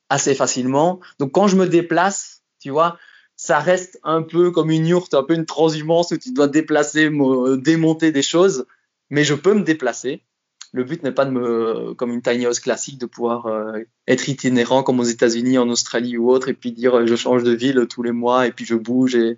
assez facilement. Donc quand je me déplace, tu vois, ça reste un peu comme une yourte, un peu une transhumance où tu dois déplacer, démonter des choses, mais je peux me déplacer. Le but n'est pas de me, comme une tiny house classique, de pouvoir euh, être itinérant comme aux États-Unis, en Australie ou autre, et puis dire euh, je change de ville tous les mois et puis je bouge. Et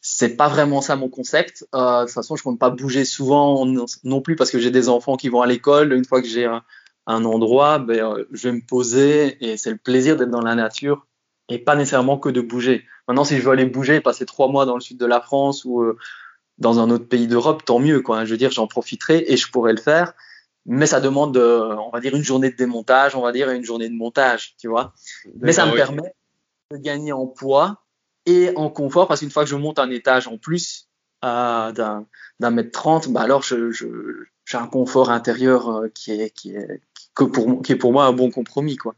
c'est pas vraiment ça mon concept. Euh, de toute façon, je compte pas bouger souvent non, plus parce que j'ai des enfants qui vont à l'école. Une fois que j'ai un, endroit, ben, je vais me poser et c'est le plaisir d'être dans la nature et pas nécessairement que de bouger. Maintenant, si je veux aller bouger, passer trois mois dans le sud de la France ou euh, dans un autre pays d'Europe, tant mieux. Quoi. Je veux dire, j'en profiterai et je pourrais le faire. Mais ça demande, euh, on va dire, une journée de démontage, on va dire, et une journée de montage, tu vois. Mais ça me oui. permet de gagner en poids et en confort parce qu'une fois que je monte un étage en plus euh, d'un d'un mètre trente, bah alors je, je, j'ai un confort intérieur euh, qui est qui est que pour qui est pour moi un bon compromis quoi.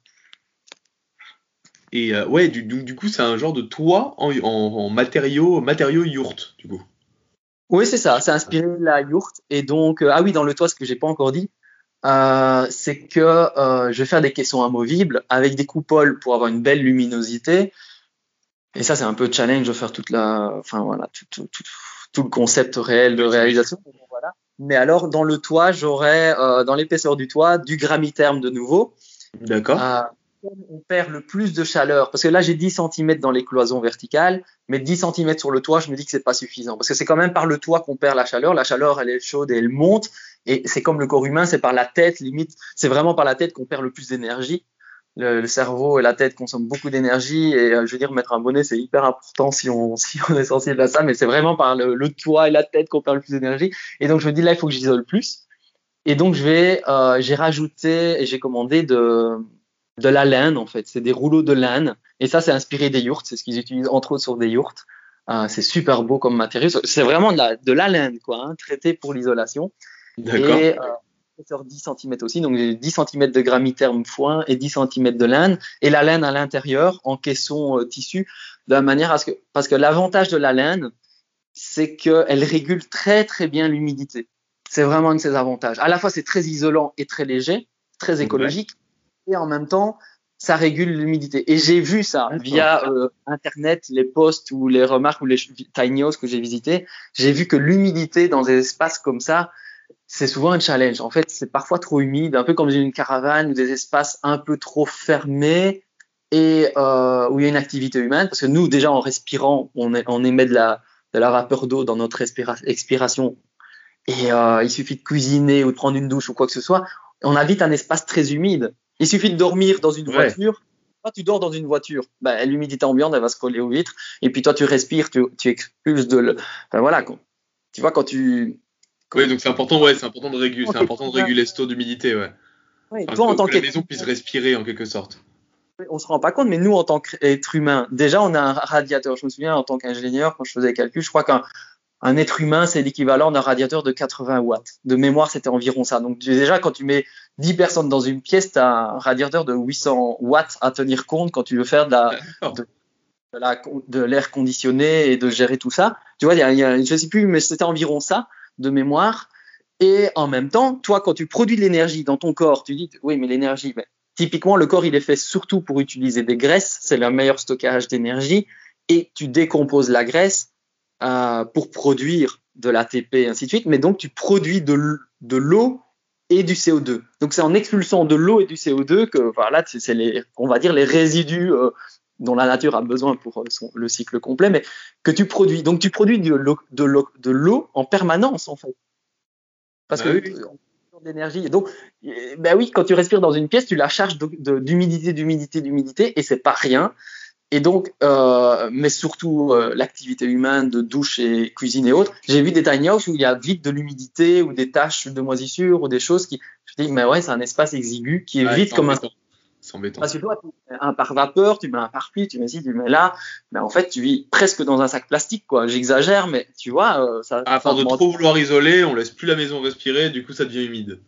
Et euh, ouais, du, donc du coup, c'est un genre de toit en, en, en matériaux, matériaux yourte, du coup. Oui, c'est ça. C'est inspiré de la yourte. Et donc, euh, ah oui, dans le toit, ce que j'ai pas encore dit, euh, c'est que je vais faire des caissons amovibles avec des coupoles pour avoir une belle luminosité. Et ça, c'est un peu challenge de faire toute la, enfin voilà, tout, tout, tout, tout le concept réel de réalisation. Voilà. Mais alors, dans le toit, j'aurai dans l'épaisseur du toit du gramiterme de nouveau. D'accord. On perd le plus de chaleur, parce que là j'ai 10 cm dans les cloisons verticales, mais 10 cm sur le toit, je me dis que c'est pas suffisant, parce que c'est quand même par le toit qu'on perd la chaleur. La chaleur, elle est chaude et elle monte, et c'est comme le corps humain, c'est par la tête, limite, c'est vraiment par la tête qu'on perd le plus d'énergie. Le, cerveau et la tête consomment beaucoup d'énergie, et euh, je veux dire, mettre un bonnet, c'est hyper important si on, est sensible à ça, mais c'est vraiment par le, toit et la tête qu'on perd le plus d'énergie. Et donc je me dis là, il faut que j'isole plus. Et donc euh, j'ai rajouté et j'ai commandé de de la laine en fait. C'est des rouleaux de laine et ça c'est inspiré des yourtes. C'est ce qu'ils utilisent entre autres sur des yourtes. Euh, c'est super beau comme matériau. C'est vraiment de la, de la laine quoi, hein, traité pour l'isolation. D'accord. Et euh, épaisseur 10 cm aussi, donc j'ai 10 cm de gramiterme foin et 10 cm de laine et la laine à l'intérieur en caisson euh, tissu de la manière à ce que parce que l'avantage de la laine c'est qu'elle régule très très bien l'humidité. C'est vraiment un de ses avantages. À la fois c'est très isolant et très léger, très écologique et en même temps, ça régule l'humidité. Et j'ai vu ça via euh, Internet, les posts ou les remarques ou les tiny house que j'ai visités. J'ai vu que l'humidité dans des espaces comme ça, c'est souvent un challenge. En fait, c'est parfois trop humide, un peu comme une caravane ou des espaces un peu trop fermés et euh, où il y a une activité humaine. Parce que nous, déjà en respirant, on, est, on émet de la, de la vapeur d'eau dans notre expira- expiration. Et euh, il suffit de cuisiner ou de prendre une douche ou quoi que ce soit. On habite un espace très humide. Il suffit de dormir dans une Ouais. voiture. Toi, tu dors dans une voiture. Ben, l'humidité ambiante, elle va se coller aux vitres. Et puis toi, tu respires, tu, tu expulses de le. Enfin, voilà. Quand, tu vois, quand tu. Oui, donc c'est important, ouais, c'est important de réguler, c'est important de réguler ce taux d'humidité, ouais. Ouais, Enfin, toi, en que tant la qu'être maison puisse respirer en quelque sorte. on se rend pas compte, mais nous, en tant qu'être humain, déjà, on a un radiateur. Je me souviens, en tant qu'ingénieur, quand je faisais les calculs, je crois qu'un un être humain, c'est l'équivalent d'un radiateur de 80 watts. De mémoire, c'était environ ça. Donc déjà, quand tu mets 10 personnes dans une pièce, tu as un radiateur de 800 watts à tenir compte quand tu veux faire de la, de, l'air conditionné et de gérer tout ça. Tu vois, il y a, y je sais plus, mais c'était environ ça de mémoire. Et en même temps, toi, quand tu produis de l'énergie dans ton corps, tu dis, oui, mais l'énergie, typiquement, le corps, il est fait surtout pour utiliser des graisses. C'est le meilleur stockage d'énergie. Et tu décomposes la graisse euh, pour produire de l'ATP et ainsi de suite, mais donc tu produis de, de l'eau et du CO2. Donc c'est en expulsant de l'eau et du CO2 que voilà, c'est les, on va dire les résidus euh, dont la nature a besoin pour euh, son, le cycle complet, mais que tu produis. Donc tu produis de l'eau, de en permanence en fait, parce que ah d'énergie. Donc ben oui, quand tu respires dans une pièce, tu la charges d'humidité, d'humidité, d'humidité, et c'est pas rien. Et donc, euh, mais surtout euh, l'activité humaine de douche et cuisine et autres, j'ai vu des tiny houses où il y a vite de l'humidité ou des taches de moisissure ou des choses qui, je dis, mais ouais, c'est un espace exigu qui est vite comme un. C'est embêtant. Parce que toi, tu mets un par vapeur, tu mets un par pluie, tu mets ci, tu mets là, mais en fait, tu vis presque dans un sac plastique, quoi. J'exagère, mais tu vois, euh, ça. À force de trop vouloir isoler, on laisse plus la maison respirer, du coup, ça devient humide.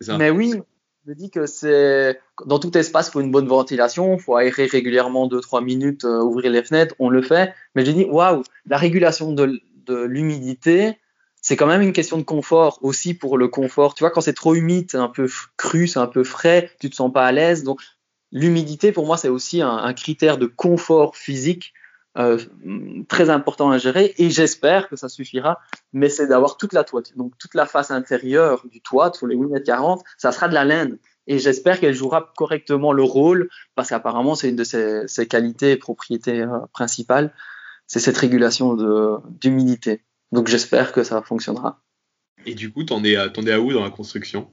Ça. Mais oui, je me dis que c'est dans tout espace, il faut une bonne ventilation, il faut aérer régulièrement 2-3 minutes, euh, ouvrir les fenêtres, on le fait. Mais j'ai dit, waouh, la régulation de, l'humidité, c'est quand même une question de confort aussi pour le confort. Tu vois, quand c'est trop humide, c'est un peu cru, c'est un peu frais, tu te sens pas à l'aise. Donc, l'humidité, pour moi, c'est aussi un, critère de confort physique euh, très important à gérer et j'espère que ça suffira, mais c'est d'avoir toute la toiture, donc toute la face intérieure du toit sur les 8 mètres 40, ça sera de la laine et j'espère qu'elle jouera correctement le rôle parce qu'apparemment c'est une de ses, ses, qualités et propriétés euh, principales, c'est cette régulation d'humidité. Donc j'espère que ça fonctionnera. Et du coup, t'en es, à, es à où dans la construction?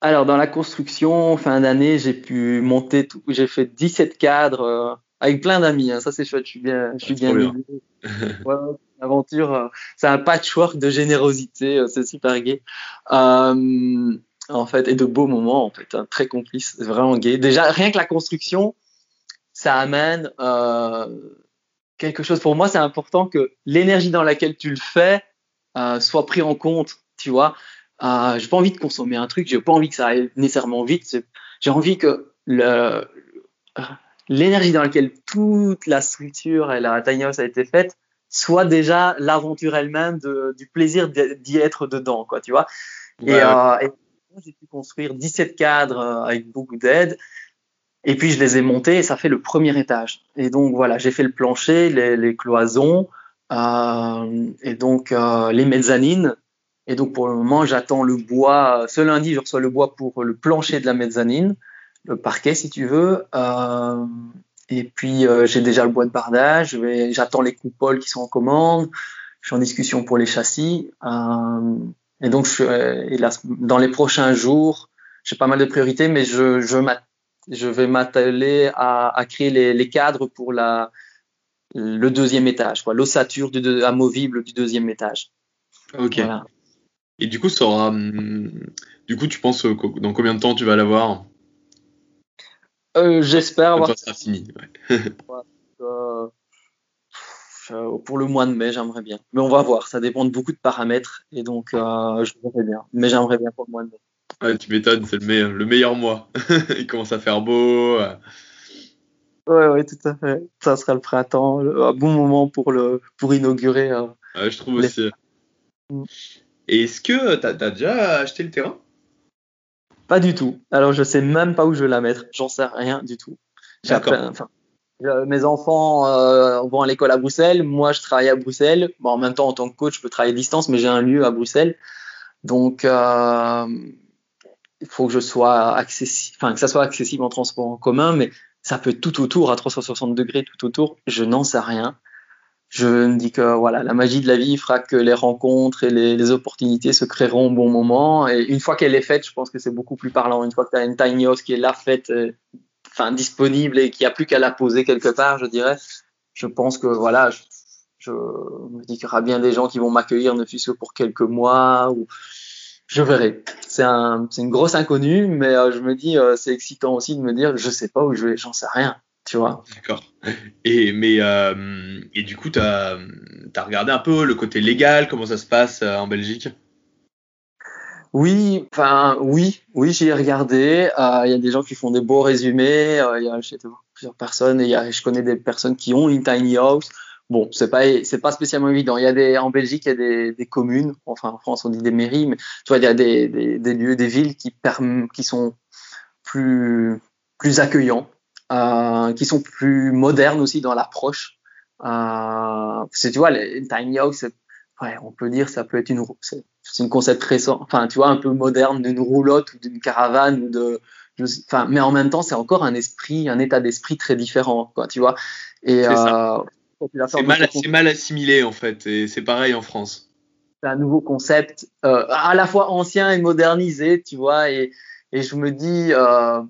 Alors dans la construction, fin d'année, j'ai pu monter, j'ai fait 17 cadres. Avec plein d'amis. Hein. Ça, c'est chouette. Je suis bien, je suis bien. bien. ouais, aventure, euh, c'est un patchwork de générosité. Euh, c'est super gai. Euh, en fait, et de beaux moments, en fait, hein, très complice, c'est vraiment gai. Déjà, rien que la construction, ça amène euh, quelque chose. Pour moi, c'est important que l'énergie dans laquelle tu le fais euh, soit pris en compte. Tu vois, euh, j'ai pas envie de consommer un truc, j'ai pas envie que ça aille nécessairement vite. J'ai envie que le l'énergie dans laquelle toute la structure et la tiny house a été faite soit déjà l'aventure elle-même du plaisir d'y être dedans, quoi, tu vois. et, euh, et j'ai pu construire 17 cadres euh, avec beaucoup d'aide. Et puis je les ai montés et ça fait le premier étage. Et donc voilà, j'ai fait le plancher, les, les cloisons euh, et donc euh, les mezzanines. Et donc pour le moment, j'attends le bois. Ce lundi, je reçois le bois pour le plancher de la mezzanine le parquet si tu veux. Euh, et puis euh, j'ai déjà le bois de bardage, j'attends les coupoles qui sont en commande, je suis en discussion pour les châssis. Euh, et donc je, et là, dans les prochains jours, j'ai pas mal de priorités, mais je, je, je vais m'atteler à, à, créer les, les, cadres pour la, le deuxième étage, l'ossature amovible du deuxième étage. Ok. Voilà. Et du coup, ça aura, hum, du coup, tu penses dans combien de temps tu vas l'avoir? Euh, J'espère avoir. Ça fini. Ouais. euh, pour le mois de mai, j'aimerais bien. Mais on va voir, ça dépend de beaucoup de paramètres et donc euh, je verrai bien. Mais j'aimerais bien pour le mois de mai. Tu m'étonnes, c'est le meilleur, le meilleur mois. Il commence à faire beau. Ouais, ouais, tout à fait. Ça sera le printemps, un bon moment pour le pour inaugurer. Euh, je trouve les... aussi. Mm. Et est-ce que tu as, as, déjà acheté le terrain? Pas du tout. Alors je sais même pas où je vais la mettre. J'en sais rien du tout. Enfin, mes enfants euh, vont à l'école à Bruxelles. Moi, je travaille à Bruxelles. Bon, en même temps, en tant que coach, je peux travailler à distance, mais j'ai un lieu à Bruxelles. Donc, euh, il faut que je sois accessible, enfin que ça soit accessible en transport en commun, mais ça peut être tout autour, à 360 degrés, tout autour. Je n'en sais rien je me dis que voilà, la magie de la vie fera que les rencontres et les, opportunités se créeront au bon moment. Et une fois qu'elle est faite, je pense que c'est beaucoup plus parlant. Une fois que tu as une tiny house qui est là faite, euh, enfin disponible et qu'il n'y a plus qu'à la poser quelque part, je dirais, je pense que voilà, je, me dis qu'il y aura bien des gens qui vont m'accueillir, ne fût-ce que pour quelques mois. Ou je verrai. C'est un, une grosse inconnue, mais euh, je me dis, euh, c'est excitant aussi de me dire, je sais pas où je vais, j'en sais rien tu vois. D'accord. Et, mais, euh, et du coup, tu as, regardé un peu le côté légal, comment ça se passe euh, en Belgique? Oui, enfin, oui, oui, j'y ai regardé. Euh, Il y a des gens qui font des beaux résumés. Il y a plusieurs personnes et y a, je connais des personnes qui ont une tiny house. Bon, c'est pas c'est pas spécialement évident. Il y a des en Belgique, il y a des, des communes, enfin en France on dit des mairies, mais tu vois il y a des, des, des lieux, des villes qui qui sont plus plus accueillants euh, qui sont plus modernes aussi dans l'approche. Euh, parce que tu vois, les tiny house, ouais, on peut dire ça peut être une c'est une concept récent, enfin tu vois un peu moderne d'une roulotte ou d'une caravane ou de enfin mais en même temps c'est encore un esprit un état d'esprit très différent quoi tu vois. Et euh, c'est mal, mal, assimilé en fait et c'est pareil en France. C'est un nouveau concept euh, à la fois ancien et modernisé tu vois et, et je me dis euh,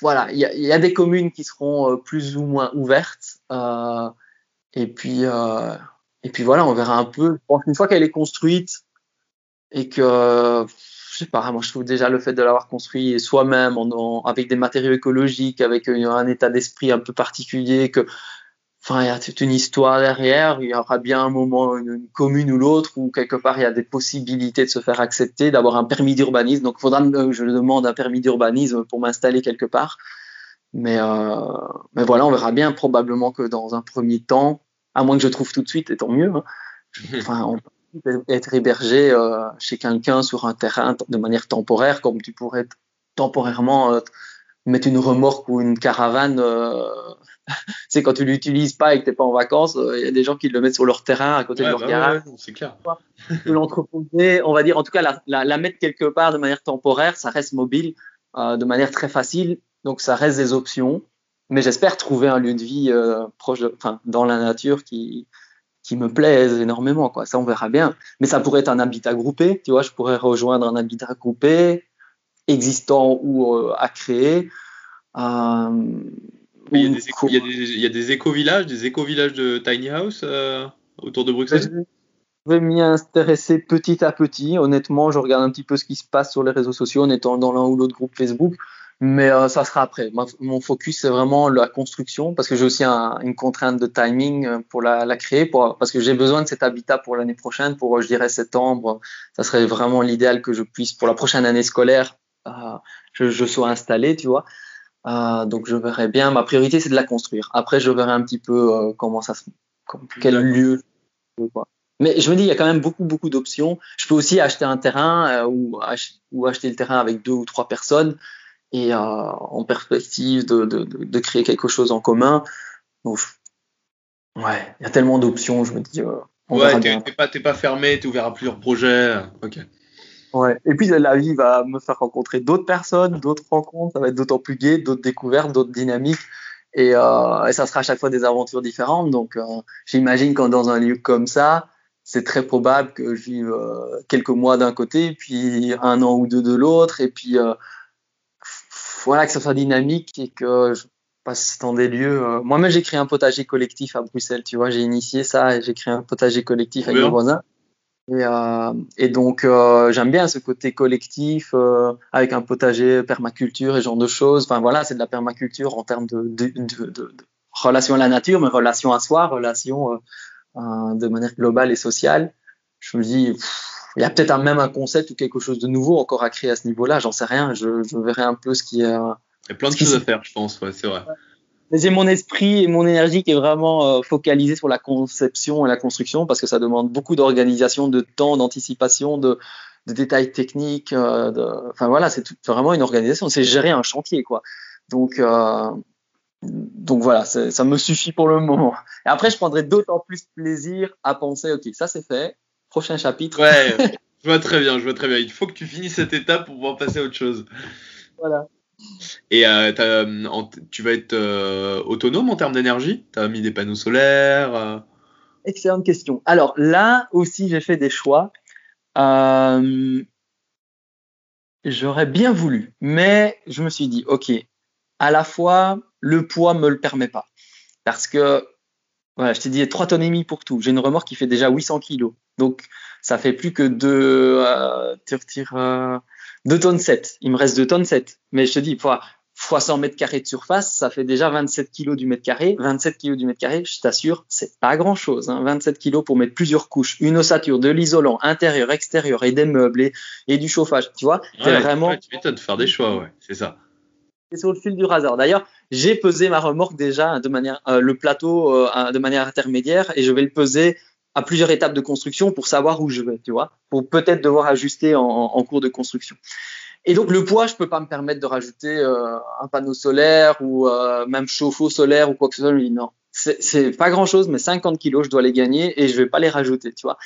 voilà, il y a, des communes qui seront euh, plus ou moins ouvertes. Euh, et puis, euh, et puis voilà, on verra un peu. une fois qu'elle est construite et que, je sais pas, moi je trouve déjà le fait de l'avoir construit soi-même, avec des matériaux écologiques, avec un état d'esprit un peu particulier, que Enfin, il y a toute une histoire derrière. Il y aura bien un moment, une, commune ou l'autre, où quelque part il y a des possibilités de se faire accepter, d'avoir un permis d'urbanisme. Donc, il faudra que je demande un permis d'urbanisme pour m'installer quelque part. Mais, euh, mais voilà, on verra bien. Probablement que dans un premier temps, à moins que je trouve tout de suite, et tant mieux. Hein, enfin, on peut être hébergé euh, chez quelqu'un sur un terrain de manière temporaire, comme tu pourrais temporairement euh, mettre une remorque ou une caravane euh, c'est quand tu l'utilises pas et que t'es pas en vacances, euh, il y a des gens qui le mettent sur leur terrain à côté de leur bah garage. c'est clair. l'entreposer, on va dire, en tout cas, la, la, mettre quelque part de manière temporaire, ça reste mobile, euh, de manière très facile, donc ça reste des options. Mais j'espère trouver un lieu de vie proche, de, enfin, dans la nature qui qui me plaise énormément, quoi. Ça, on verra bien. Mais ça pourrait être un habitat groupé, tu vois. Je pourrais rejoindre un habitat groupé existant ou euh, à créer. Euh, il, y a des il, y a des, éco-villages, des éco-villages de tiny house euh, autour de Bruxelles? Je vais m'y intéresser petit à petit. Honnêtement, je regarde un petit peu ce qui se passe sur les réseaux sociaux en étant dans l'un ou l'autre groupe Facebook. Mais euh, ça sera après. Mon focus, c'est vraiment la construction parce que j'ai aussi une contrainte de timing pour la, la créer, pour, parce que j'ai besoin de cet habitat pour l'année prochaine, pour, je dirais, septembre. Ça serait vraiment l'idéal que je puisse, pour la prochaine année scolaire, je, je sois installé, tu vois. Euh, donc je verrai bien. Ma priorité c'est de la construire. Après je verrai un petit peu euh, comment ça se, quel lieu. Quoi. Mais je me dis il y a quand même beaucoup beaucoup d'options. Je peux aussi acheter un terrain euh, ou, ou, acheter le terrain avec deux ou trois personnes et en perspective de, de, de, créer quelque chose en commun. Donc ouais, il y a tellement d'options. Je me dis. ouais, t'es pas, pas fermé, t'es ouvert à plusieurs projets. Ok. Ouais. Et puis la vie va me faire rencontrer d'autres personnes, d'autres rencontres, ça va être d'autant plus gai, d'autres découvertes, d'autres dynamiques. Et, euh, et, ça sera à chaque fois des aventures différentes. Donc euh, j'imagine quand dans un lieu comme ça, c'est très probable que je vive euh, quelques mois d'un côté, puis un an ou deux de l'autre, et puis euh, voilà que ça soit dynamique et que je passe dans des lieux. Euh, moi-même j'ai créé un potager collectif à Bruxelles, tu vois, j'ai initié ça et j'ai créé un potager collectif avec mes voisins. Et, euh, et donc euh, j'aime bien ce côté collectif euh, avec un potager, permaculture et ce genre de choses. Enfin voilà, c'est de la permaculture en termes de, de, de, de, relation à la nature, mais relation à soi, relation euh, euh, de manière globale et sociale. Je me dis, il y a peut-être même un concept ou quelque chose de nouveau encore à créer à ce niveau-là. J'en sais rien. Je, je verrai un peu ce qui est. Il y a plein de choses à faire, je pense. Ouais, c'est vrai j'ai mon esprit et mon énergie qui est vraiment euh, focalisé sur la conception et la construction parce que ça demande beaucoup d'organisation, de temps, d'anticipation, de, de, détails techniques. Euh, de... Enfin voilà, c'est vraiment une organisation. C'est gérer un chantier, quoi. Donc, euh, donc voilà, ça me suffit pour le moment. Et après, je prendrai d'autant plus plaisir à penser, ok, ça c'est fait. Prochain chapitre. Ouais, je vois très bien, je vois très bien. Il faut que tu finisses cette étape pour pouvoir passer à autre chose. Voilà. Et euh, euh tu vas être euh, autonome en termes d'énergie? Tu as mis des panneaux solaires? Excellente question. Alors là aussi, j'ai fait des choix. J'aurais bien voulu, mais je me suis dit, OK, à la fois, le poids me le permet pas. Parce que, voilà, je t'ai dit 3 tonnes et demi pour tout. J'ai une remorque qui fait déjà 800 kilos. Donc, ça fait plus que 2, tu retires 2 tonnes 7. Il me reste 2 tonnes 7. Mais je te dis, faut, fois 100 mètres carrés de surface, ça fait déjà 27 kilos du mètre carré. 27 kilos du mètre carré, je t'assure, c'est pas grand chose. Hein. 27 kilos pour mettre plusieurs couches, une ossature, de l'isolant intérieur, extérieur et des meubles et, du chauffage. Tu vois, ouais, vraiment. tu m'étonnes de faire des choix, ouais, c'est ça. C'est sur le fil du hasard. D'ailleurs, j'ai pesé ma remorque déjà de manière, euh, le plateau euh, de manière intermédiaire et je vais le peser à plusieurs étapes de construction pour savoir où je vais, tu vois, pour peut-être devoir ajuster en, cours de construction. Et donc le poids, je peux pas me permettre de rajouter euh, un panneau solaire ou euh, même chauffe-eau solaire ou quoi que ce soit. Je non, c'est pas grand-chose, mais 50 kilos, je dois les gagner et je vais pas les rajouter, tu vois.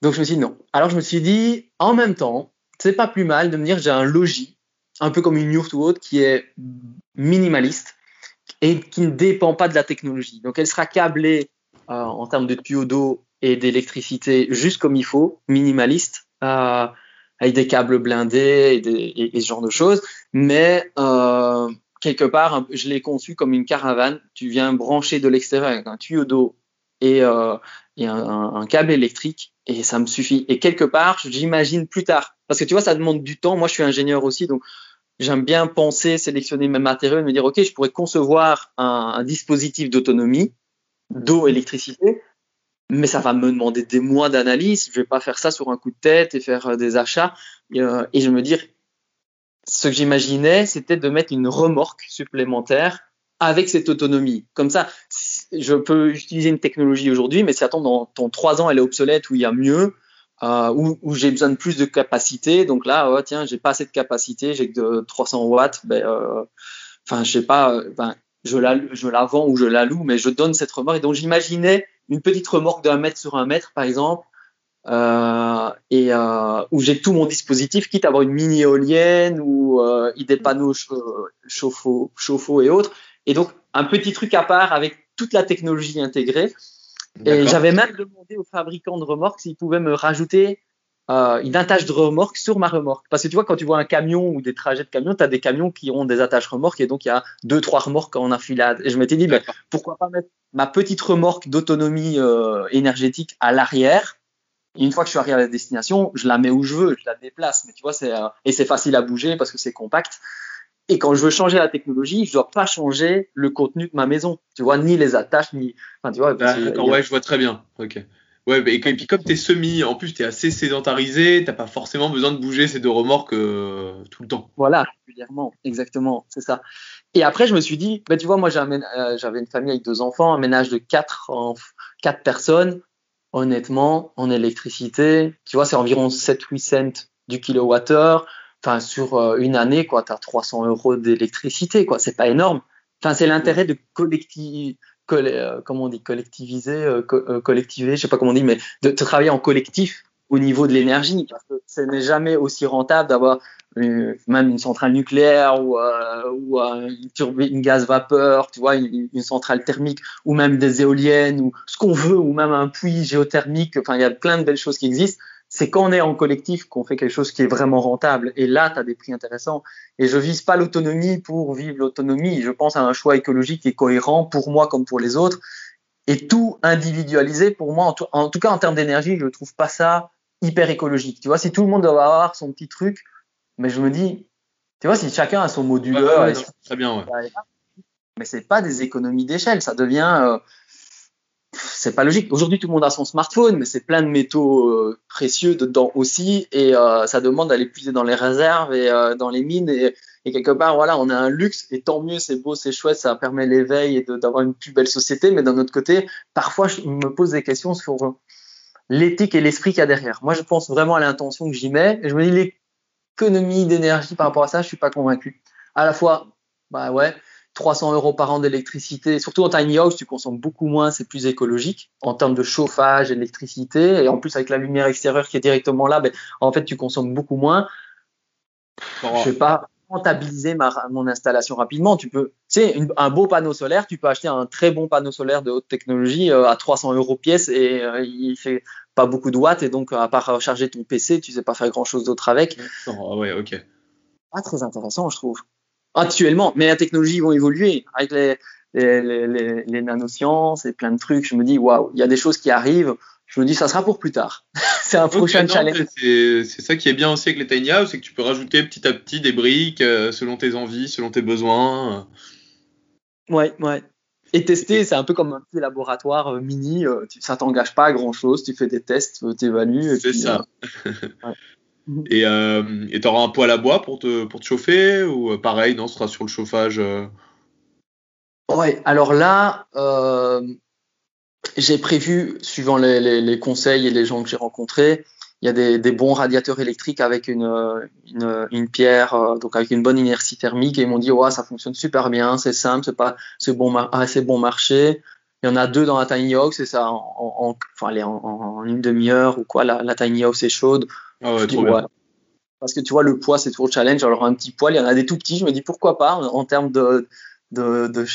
Donc je me suis dit non. Alors je me suis dit, en même temps, c'est pas plus mal de me dire j'ai un logis, un peu comme une yourte ou autre, qui est minimaliste et qui ne dépend pas de la technologie. Donc elle sera câblée euh, en termes de tuyaux d'eau et d'électricité juste comme il faut, minimaliste. Avec des câbles blindés et, ce genre de choses. Mais euh, quelque part, je l'ai conçu comme une caravane. Tu viens brancher de l'extérieur avec un tuyau d'eau et, euh, un, câble électrique et ça me suffit. Et quelque part, j'imagine plus tard, parce que tu vois, ça demande du temps. Moi, je suis ingénieur aussi, donc j'aime bien penser, sélectionner mes matériaux et me dire, OK, je pourrais concevoir un dispositif d'autonomie, d'eau, électricité, mais ça va me demander des mois d'analyse. Je vais pas faire ça sur un coup de tête et faire euh, des achats. Euh, et je me dire, ce que j'imaginais, c'était de mettre une remorque supplémentaire avec cette autonomie. Comme ça, je peux utiliser une technologie aujourd'hui, mais si attends dans, trois ans elle est obsolète ou il y a mieux, euh, où, j'ai besoin de plus de capacité, donc là, oh, tiens, j'ai pas assez de capacité, j'ai que de 300 watts, ben, euh, enfin, je sais pas, ben, je la, je la vends ou je la loue, mais je donne cette remorque. Et donc j'imaginais une petite remorque d'un mètre sur un mètre, par exemple, euh, et euh, où j'ai tout mon dispositif, quitte à avoir une mini éolienne ou euh, des panneaux chauffe-eau chauffe et autres. Et donc un petit truc à part avec toute la technologie intégrée. Et j'avais même demandé aux fabricants de remorques s'ils pouvaient me rajouter euh, une attache de remorque sur ma remorque. Parce que tu vois, quand tu vois un camion ou des trajets de camion, tu as des camions qui ont des attaches remorques et donc il y a deux, trois remorques en enfilade. Et je m'étais dit, ben, pourquoi pas mettre ma petite remorque d'autonomie euh, énergétique à l'arrière une fois que je suis arrivé à la destination, je la mets où je veux, je la déplace. Mais tu vois, c'est euh, et c'est facile à bouger parce que c'est compact. Et quand je veux changer la technologie, je dois pas changer le contenu de ma maison. Tu vois, ni les attaches, ni. Enfin, tu vois. D'accord, ouais, je vois très bien. Ok. Ouais, et, puis comme tu es semi, en plus tu es assez sédentarisé, t'as pas forcément besoin de bouger ces deux remorques euh, tout le temps. Voilà, régulièrement, exactement, c'est ça. Et après, je me suis dit, bah, tu vois, moi euh, j'avais une famille avec deux enfants, un ménage de quatre, personnes. Honnêtement, en électricité, tu vois, c'est environ 7-8 cents du kilowattheure. Enfin, sur euh, une année, quoi, tu as 300 euros d'électricité, quoi. C'est pas énorme. Enfin, c'est l'intérêt de collectif comment on dit, collectiviser, euh, euh, collectiver, je sais pas comment on dit, mais de, travailler en collectif au niveau de l'énergie. Parce que ce n'est jamais aussi rentable d'avoir même une centrale nucléaire ou, une gaz vapeur, tu vois, une, une, centrale thermique ou même des éoliennes ou ce qu'on veut ou même un puits géothermique. Enfin, il y a plein de belles choses qui existent c'est quand on est en collectif qu'on fait quelque chose qui est vraiment rentable. Et là, tu as des prix intéressants. Et je vise pas l'autonomie pour vivre l'autonomie. Je pense à un choix écologique qui est cohérent pour moi comme pour les autres. Et tout individualisé, pour moi, en tout, cas en termes d'énergie, je ne trouve pas ça hyper écologique. Tu vois, si tout le monde doit avoir son petit truc, mais je me dis, tu vois, si chacun a son moduleur, très bien, ouais. mais c'est pas des économies d'échelle, ça devient euh, c'est pas logique. Aujourd'hui, tout le monde a son smartphone, mais c'est plein de métaux euh, précieux dedans aussi, et euh, ça demande d'aller puiser dans les réserves et euh, dans les mines. Et, quelque part, voilà, on a un luxe, et tant mieux, c'est beau, c'est chouette, ça permet l'éveil et d'avoir une plus belle société. Mais d'un autre côté, parfois, je me pose des questions sur l'éthique et l'esprit qu'il y a derrière. Moi, je pense vraiment à l'intention que j'y mets, et je me dis l'économie d'énergie par rapport à ça, je suis pas convaincu. À la fois, bah ouais 300 euros par an d'électricité, surtout en tiny house, tu consommes beaucoup moins, c'est plus écologique en termes de chauffage, électricité, et en plus avec la lumière extérieure qui est directement là, ben, en fait tu consommes beaucoup moins. Je vais pas rentabiliser ma, mon installation rapidement. Tu peux, tu sais, un beau panneau solaire, tu peux acheter un très bon panneau solaire de haute technologie euh, à 300 euros pièce et euh, il fait pas beaucoup de watts et donc à part charger ton PC, tu sais pas faire grand chose d'autre avec. Oh, ouais, ok. Pas très intéressant, je trouve actuellement, mais la technologie vont évoluer avec les, les, les, les, nanosciences et plein de trucs. Je me dis, waouh, il y a des choses qui arrivent. je me dis, ça sera pour plus tard. c'est un prochain challenge. C'est ça qui est bien aussi avec les tiny house, c'est que tu peux rajouter petit à petit des briques euh, selon tes envies, selon tes besoins. Ouais, ouais. Et tester, c'est un peu comme un petit laboratoire euh, mini. Euh, ça t'engage pas à grand chose. Tu fais des tests, tu évalues. C'est ça. Et tu auras un poêle à bois pour te, pour te chauffer ou pareil, non, ce sera sur le chauffage Ouais, alors là, j'ai prévu, suivant les, les, les, conseils et les gens que j'ai rencontrés, il y a des, des, bons radiateurs électriques avec une, une, une pierre, euh, donc avec une bonne inertie thermique. Et ils m'ont dit, ouais, ça fonctionne super bien, c'est simple, c'est pas, c'est bon, assez bon marché. Il y en a deux dans la tiny house et ça, en, en, enfin, en, en une demi-heure ou quoi, la, la, tiny house est chaude. Ah ouais, trop bien. Parce que tu vois, le poids, c'est toujours challenge. Alors, un petit poil, il y en a des tout petits. Je me dis, pourquoi pas, en, termes de, de, de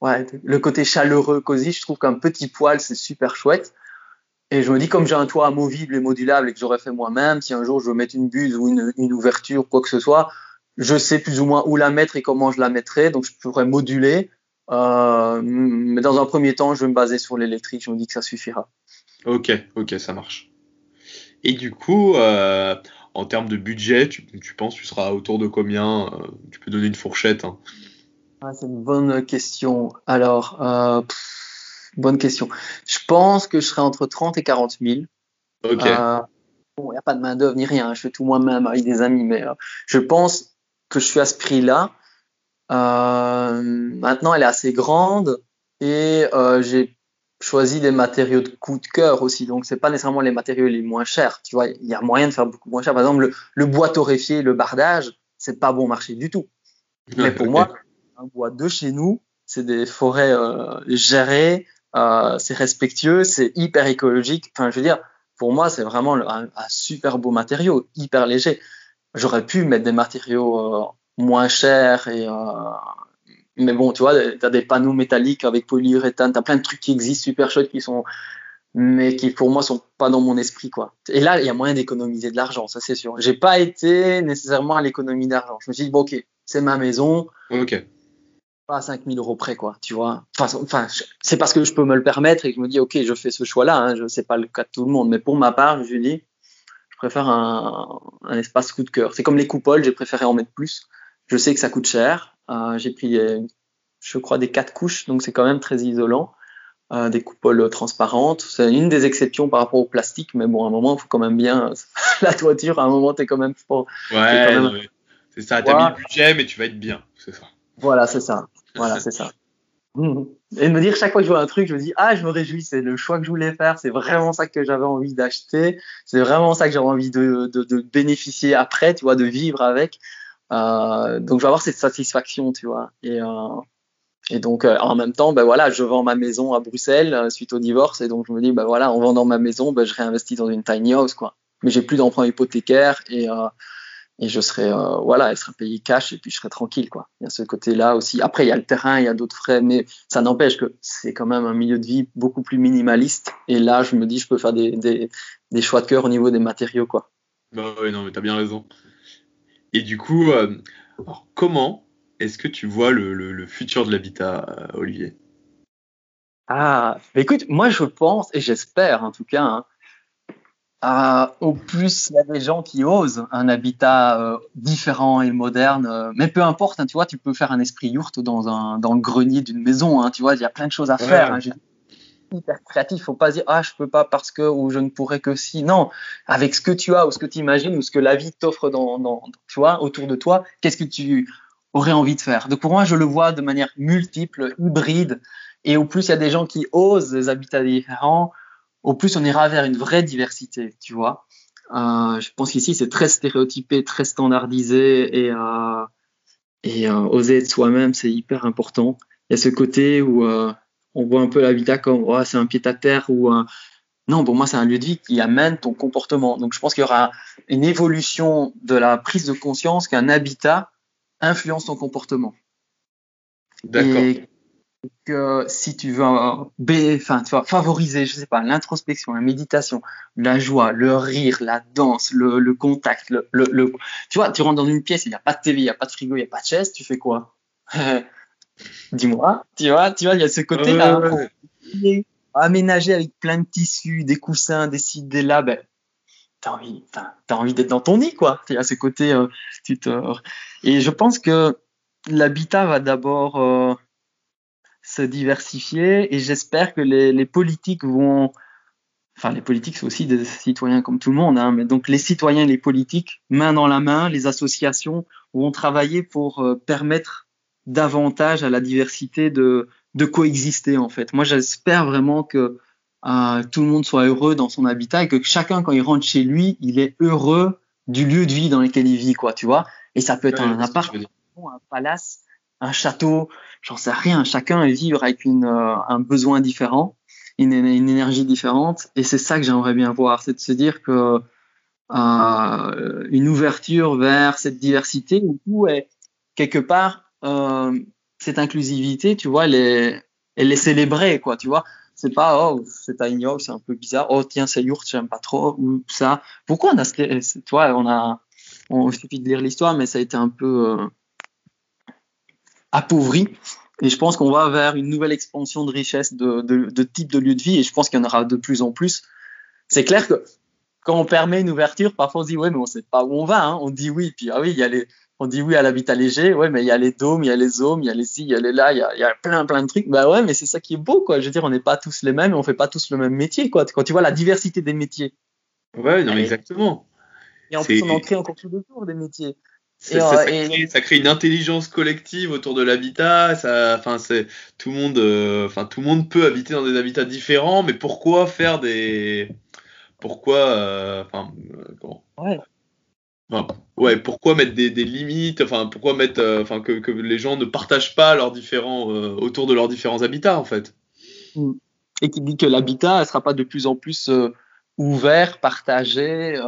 ouais, le côté chaleureux, cosy, je trouve qu'un petit poêle, c'est super chouette. Et je me dis, comme j'ai un toit amovible et modulable et que j'aurais fait moi-même, si un jour je veux mettre une buse ou une, une, ouverture, quoi que ce soit, je sais plus ou moins où la mettre et comment je la mettrai, donc je pourrais moduler. Euh, mais dans un premier temps, je vais me baser sur l'électrique, je me dis que ça suffira. Ok, ok, ça marche. Et du coup, euh, en termes de budget, tu, tu, penses tu seras autour de combien euh, Tu peux donner une fourchette hein? Ah, c'est une bonne question. Alors, euh, bonne question. Je pense que je serai entre 30 et 40 000. Ok. Euh, bon, il n'y a pas de main-d'œuvre ni rien. Je fais tout moi-même avec des amis, mais je pense que je suis à ce prix-là. Maintenant, elle est assez grande et j'ai choisi des matériaux de coup de cœur aussi. Donc, c'est pas nécessairement les matériaux les moins chers. Tu vois, il y a moyen de faire beaucoup moins cher. Par exemple, le, le bois torréfié, le bardage, c'est pas bon marché du tout. Mais pour moi, un bois de chez nous. C'est des forêts euh, gérées, euh, c'est respectueux, c'est hyper écologique. Enfin, je veux dire, pour moi, c'est vraiment un, un, super beau matériau, hyper léger. J'aurais pu mettre des matériaux euh, moins chers et euh, mais bon, tu vois, tu as des panneaux métalliques avec polyuréthane, tu as plein de trucs qui existent super chouettes qui sont mais qui pour moi sont pas dans mon esprit quoi. Et là, il y a moyen d'économiser de l'argent, ça c'est sûr. J'ai pas été nécessairement à l'économie d'argent. Je me suis dit bon OK, c'est ma maison. OK pas à 5000 euros près, quoi, tu vois. Enfin, enfin c'est parce que je peux me le permettre et que je me dis, OK, je fais ce choix-là. Hein, je sais pas le cas de tout le monde, mais pour ma part, je me dis, je préfère un, un espace coup de cœur. C'est comme les coupoles, j'ai préféré en mettre plus. Je sais que ça coûte cher. Euh, j'ai pris, je crois, des quatre couches, donc c'est quand même très isolant. Euh, des coupoles transparentes. C'est une des exceptions par rapport au plastique, mais bon, à un moment, il faut quand même bien la toiture. À un moment, t'es quand même fort. Ouais, c'est ça. T'as mis le budget, mais tu vas être bien, c'est ça. Voilà, c'est ça. Voilà, c'est ça. Et de me dire chaque fois que je vois un truc, je me dis ah je me réjouis, c'est le choix que je voulais faire, c'est vraiment ça que j'avais envie d'acheter, c'est vraiment ça que j'avais envie de, de, de, bénéficier après, tu vois, de vivre avec. Euh, donc je vais avoir cette satisfaction, tu vois. Et, euh, donc euh, en même temps, ben voilà, je vends ma maison à Bruxelles suite au divorce, et donc je me dis ben voilà, en vendant ma maison, ben je réinvestis dans une tiny house quoi. Mais j'ai plus d'emprunt hypothécaire et je serai voilà elle sera payée cash et puis je serai tranquille quoi. Il y a ce côté là aussi. Après il y a le terrain il y a d'autres frais mais ça n'empêche que c'est quand même un milieu de vie beaucoup plus minimaliste. Et là je me dis je peux faire des choix de cœur au niveau des matériaux quoi. Bah oui non mais t'as bien raison et du coup euh, alors, comment est-ce que tu vois le, le, le futur de l'habitat euh, Olivier? Ah écoute moi je pense et j'espère en tout cas hein, au plus il y a des gens qui osent un habitat euh, différent et moderne, euh, mais peu importe, hein, tu vois, tu peux faire un esprit yourte dans un dans le grenier d'une maison, hein, tu vois, il y a plein de choses à ouais. faire. Hein, hyper créatif, faut pas dire ah je peux pas parce que ou je ne pourrais que si. Non, avec ce que tu as ou ce que tu imagines ou ce que la vie t'offre dans, tu vois autour de toi, qu'est-ce que tu aurais envie de faire? Donc pour moi, je le vois de manière multiple, hybride, et au plus il y a des gens qui osent des habitats différents au plus on ira vers une vraie diversité, tu vois. Euh, je pense qu'ici c'est très stéréotypé, très standardisé et, euh, euh, oser être soi-même c'est hyper important. Il y a ce côté où on voit un peu l'habitat comme oh, c'est un pied à terre ou non pour moi c'est un lieu de vie qui amène ton comportement. Donc je pense qu'il y aura une évolution de la prise de conscience qu'un habitat influence ton comportement. D'accord que si tu veux enfin, favoriser, je sais pas, l'introspection, la méditation, la joie, le rire, la danse, le, le contact, le, le, le, tu vois, tu rentres dans une pièce, il n'y a pas de TV, il n'y a pas de frigo, il n'y a pas de chaise, tu fais quoi? Dis-moi, tu vois, tu vois, il y a ce côté-là. Euh... aménagé avec plein de tissus, des coussins, des ci, des là, ben, t'as envie, t'as envie d'être dans ton nid, quoi. à ces côtés, euh, tu te... Et je pense que l'habitat va d'abord euh, se diversifier et j'espère que les, les, politiques vont, enfin les politiques sont aussi des citoyens comme tout le monde, hein, mais donc les citoyens et les politiques, main dans la main, les associations vont travailler pour euh, permettre davantage à la diversité de, de coexister en fait. Moi j'espère vraiment que euh, tout le monde soit heureux dans son habitat et que chacun, quand il rentre chez lui, il est heureux du lieu de vie dans lequel il vit, quoi, tu vois. Et ça peut être un appartement, un palace, un château, j'en sais rien. Chacun vivre avec une, euh, un besoin différent, une, une énergie différente. Et c'est ça que j'aimerais bien voir, c'est de se dire que euh, une ouverture vers cette diversité où est quelque part euh, cette inclusivité, tu vois, elle est, elle est célébrée, quoi, tu vois. C'est pas oh c'est tiny c'est un peu bizarre. Oh tiens c'est yurt j'aime pas trop ou ça. Pourquoi on a tu vois on a on il suffit de lire l'histoire mais ça a été un peu euh, appauvri. Et je pense qu'on va vers une nouvelle expansion de richesse de, de type de lieu de vie et je pense qu'il y en aura de plus en plus. C'est clair que quand on permet une ouverture parfois on se dit ouais mais on sait pas où on va hein. on dit oui puis ah oui il y a les on dit oui à l'habitat léger, ouais, mais il y a les dômes, il y a les zones, il y a les ci, il y a les là, il y a, il y a plein, plein de trucs. Bah ouais, mais c'est ça qui est beau, quoi. Je veux dire, on n'est pas tous les mêmes, on fait pas tous le même métier, quoi. Quand tu vois la diversité des métiers. Ouais, non, mais exactement. Et en plus, on en crée encore tout autour des métiers. Et, ça, ça, crée, ça, crée, une intelligence collective autour de l'habitat. Ça, enfin, c'est tout le monde, euh, enfin, tout le monde peut habiter dans des habitats différents, mais pourquoi faire des, pourquoi, euh, enfin, euh, comment ouais. Enfin, ouais, pourquoi mettre des, des, limites, enfin, pourquoi mettre, euh, enfin, que, que, les gens ne partagent pas leurs différents, euh, autour de leurs différents habitats, en fait? Mm. Et qui dit que l'habitat ne sera pas de plus en plus euh, ouvert, partagé,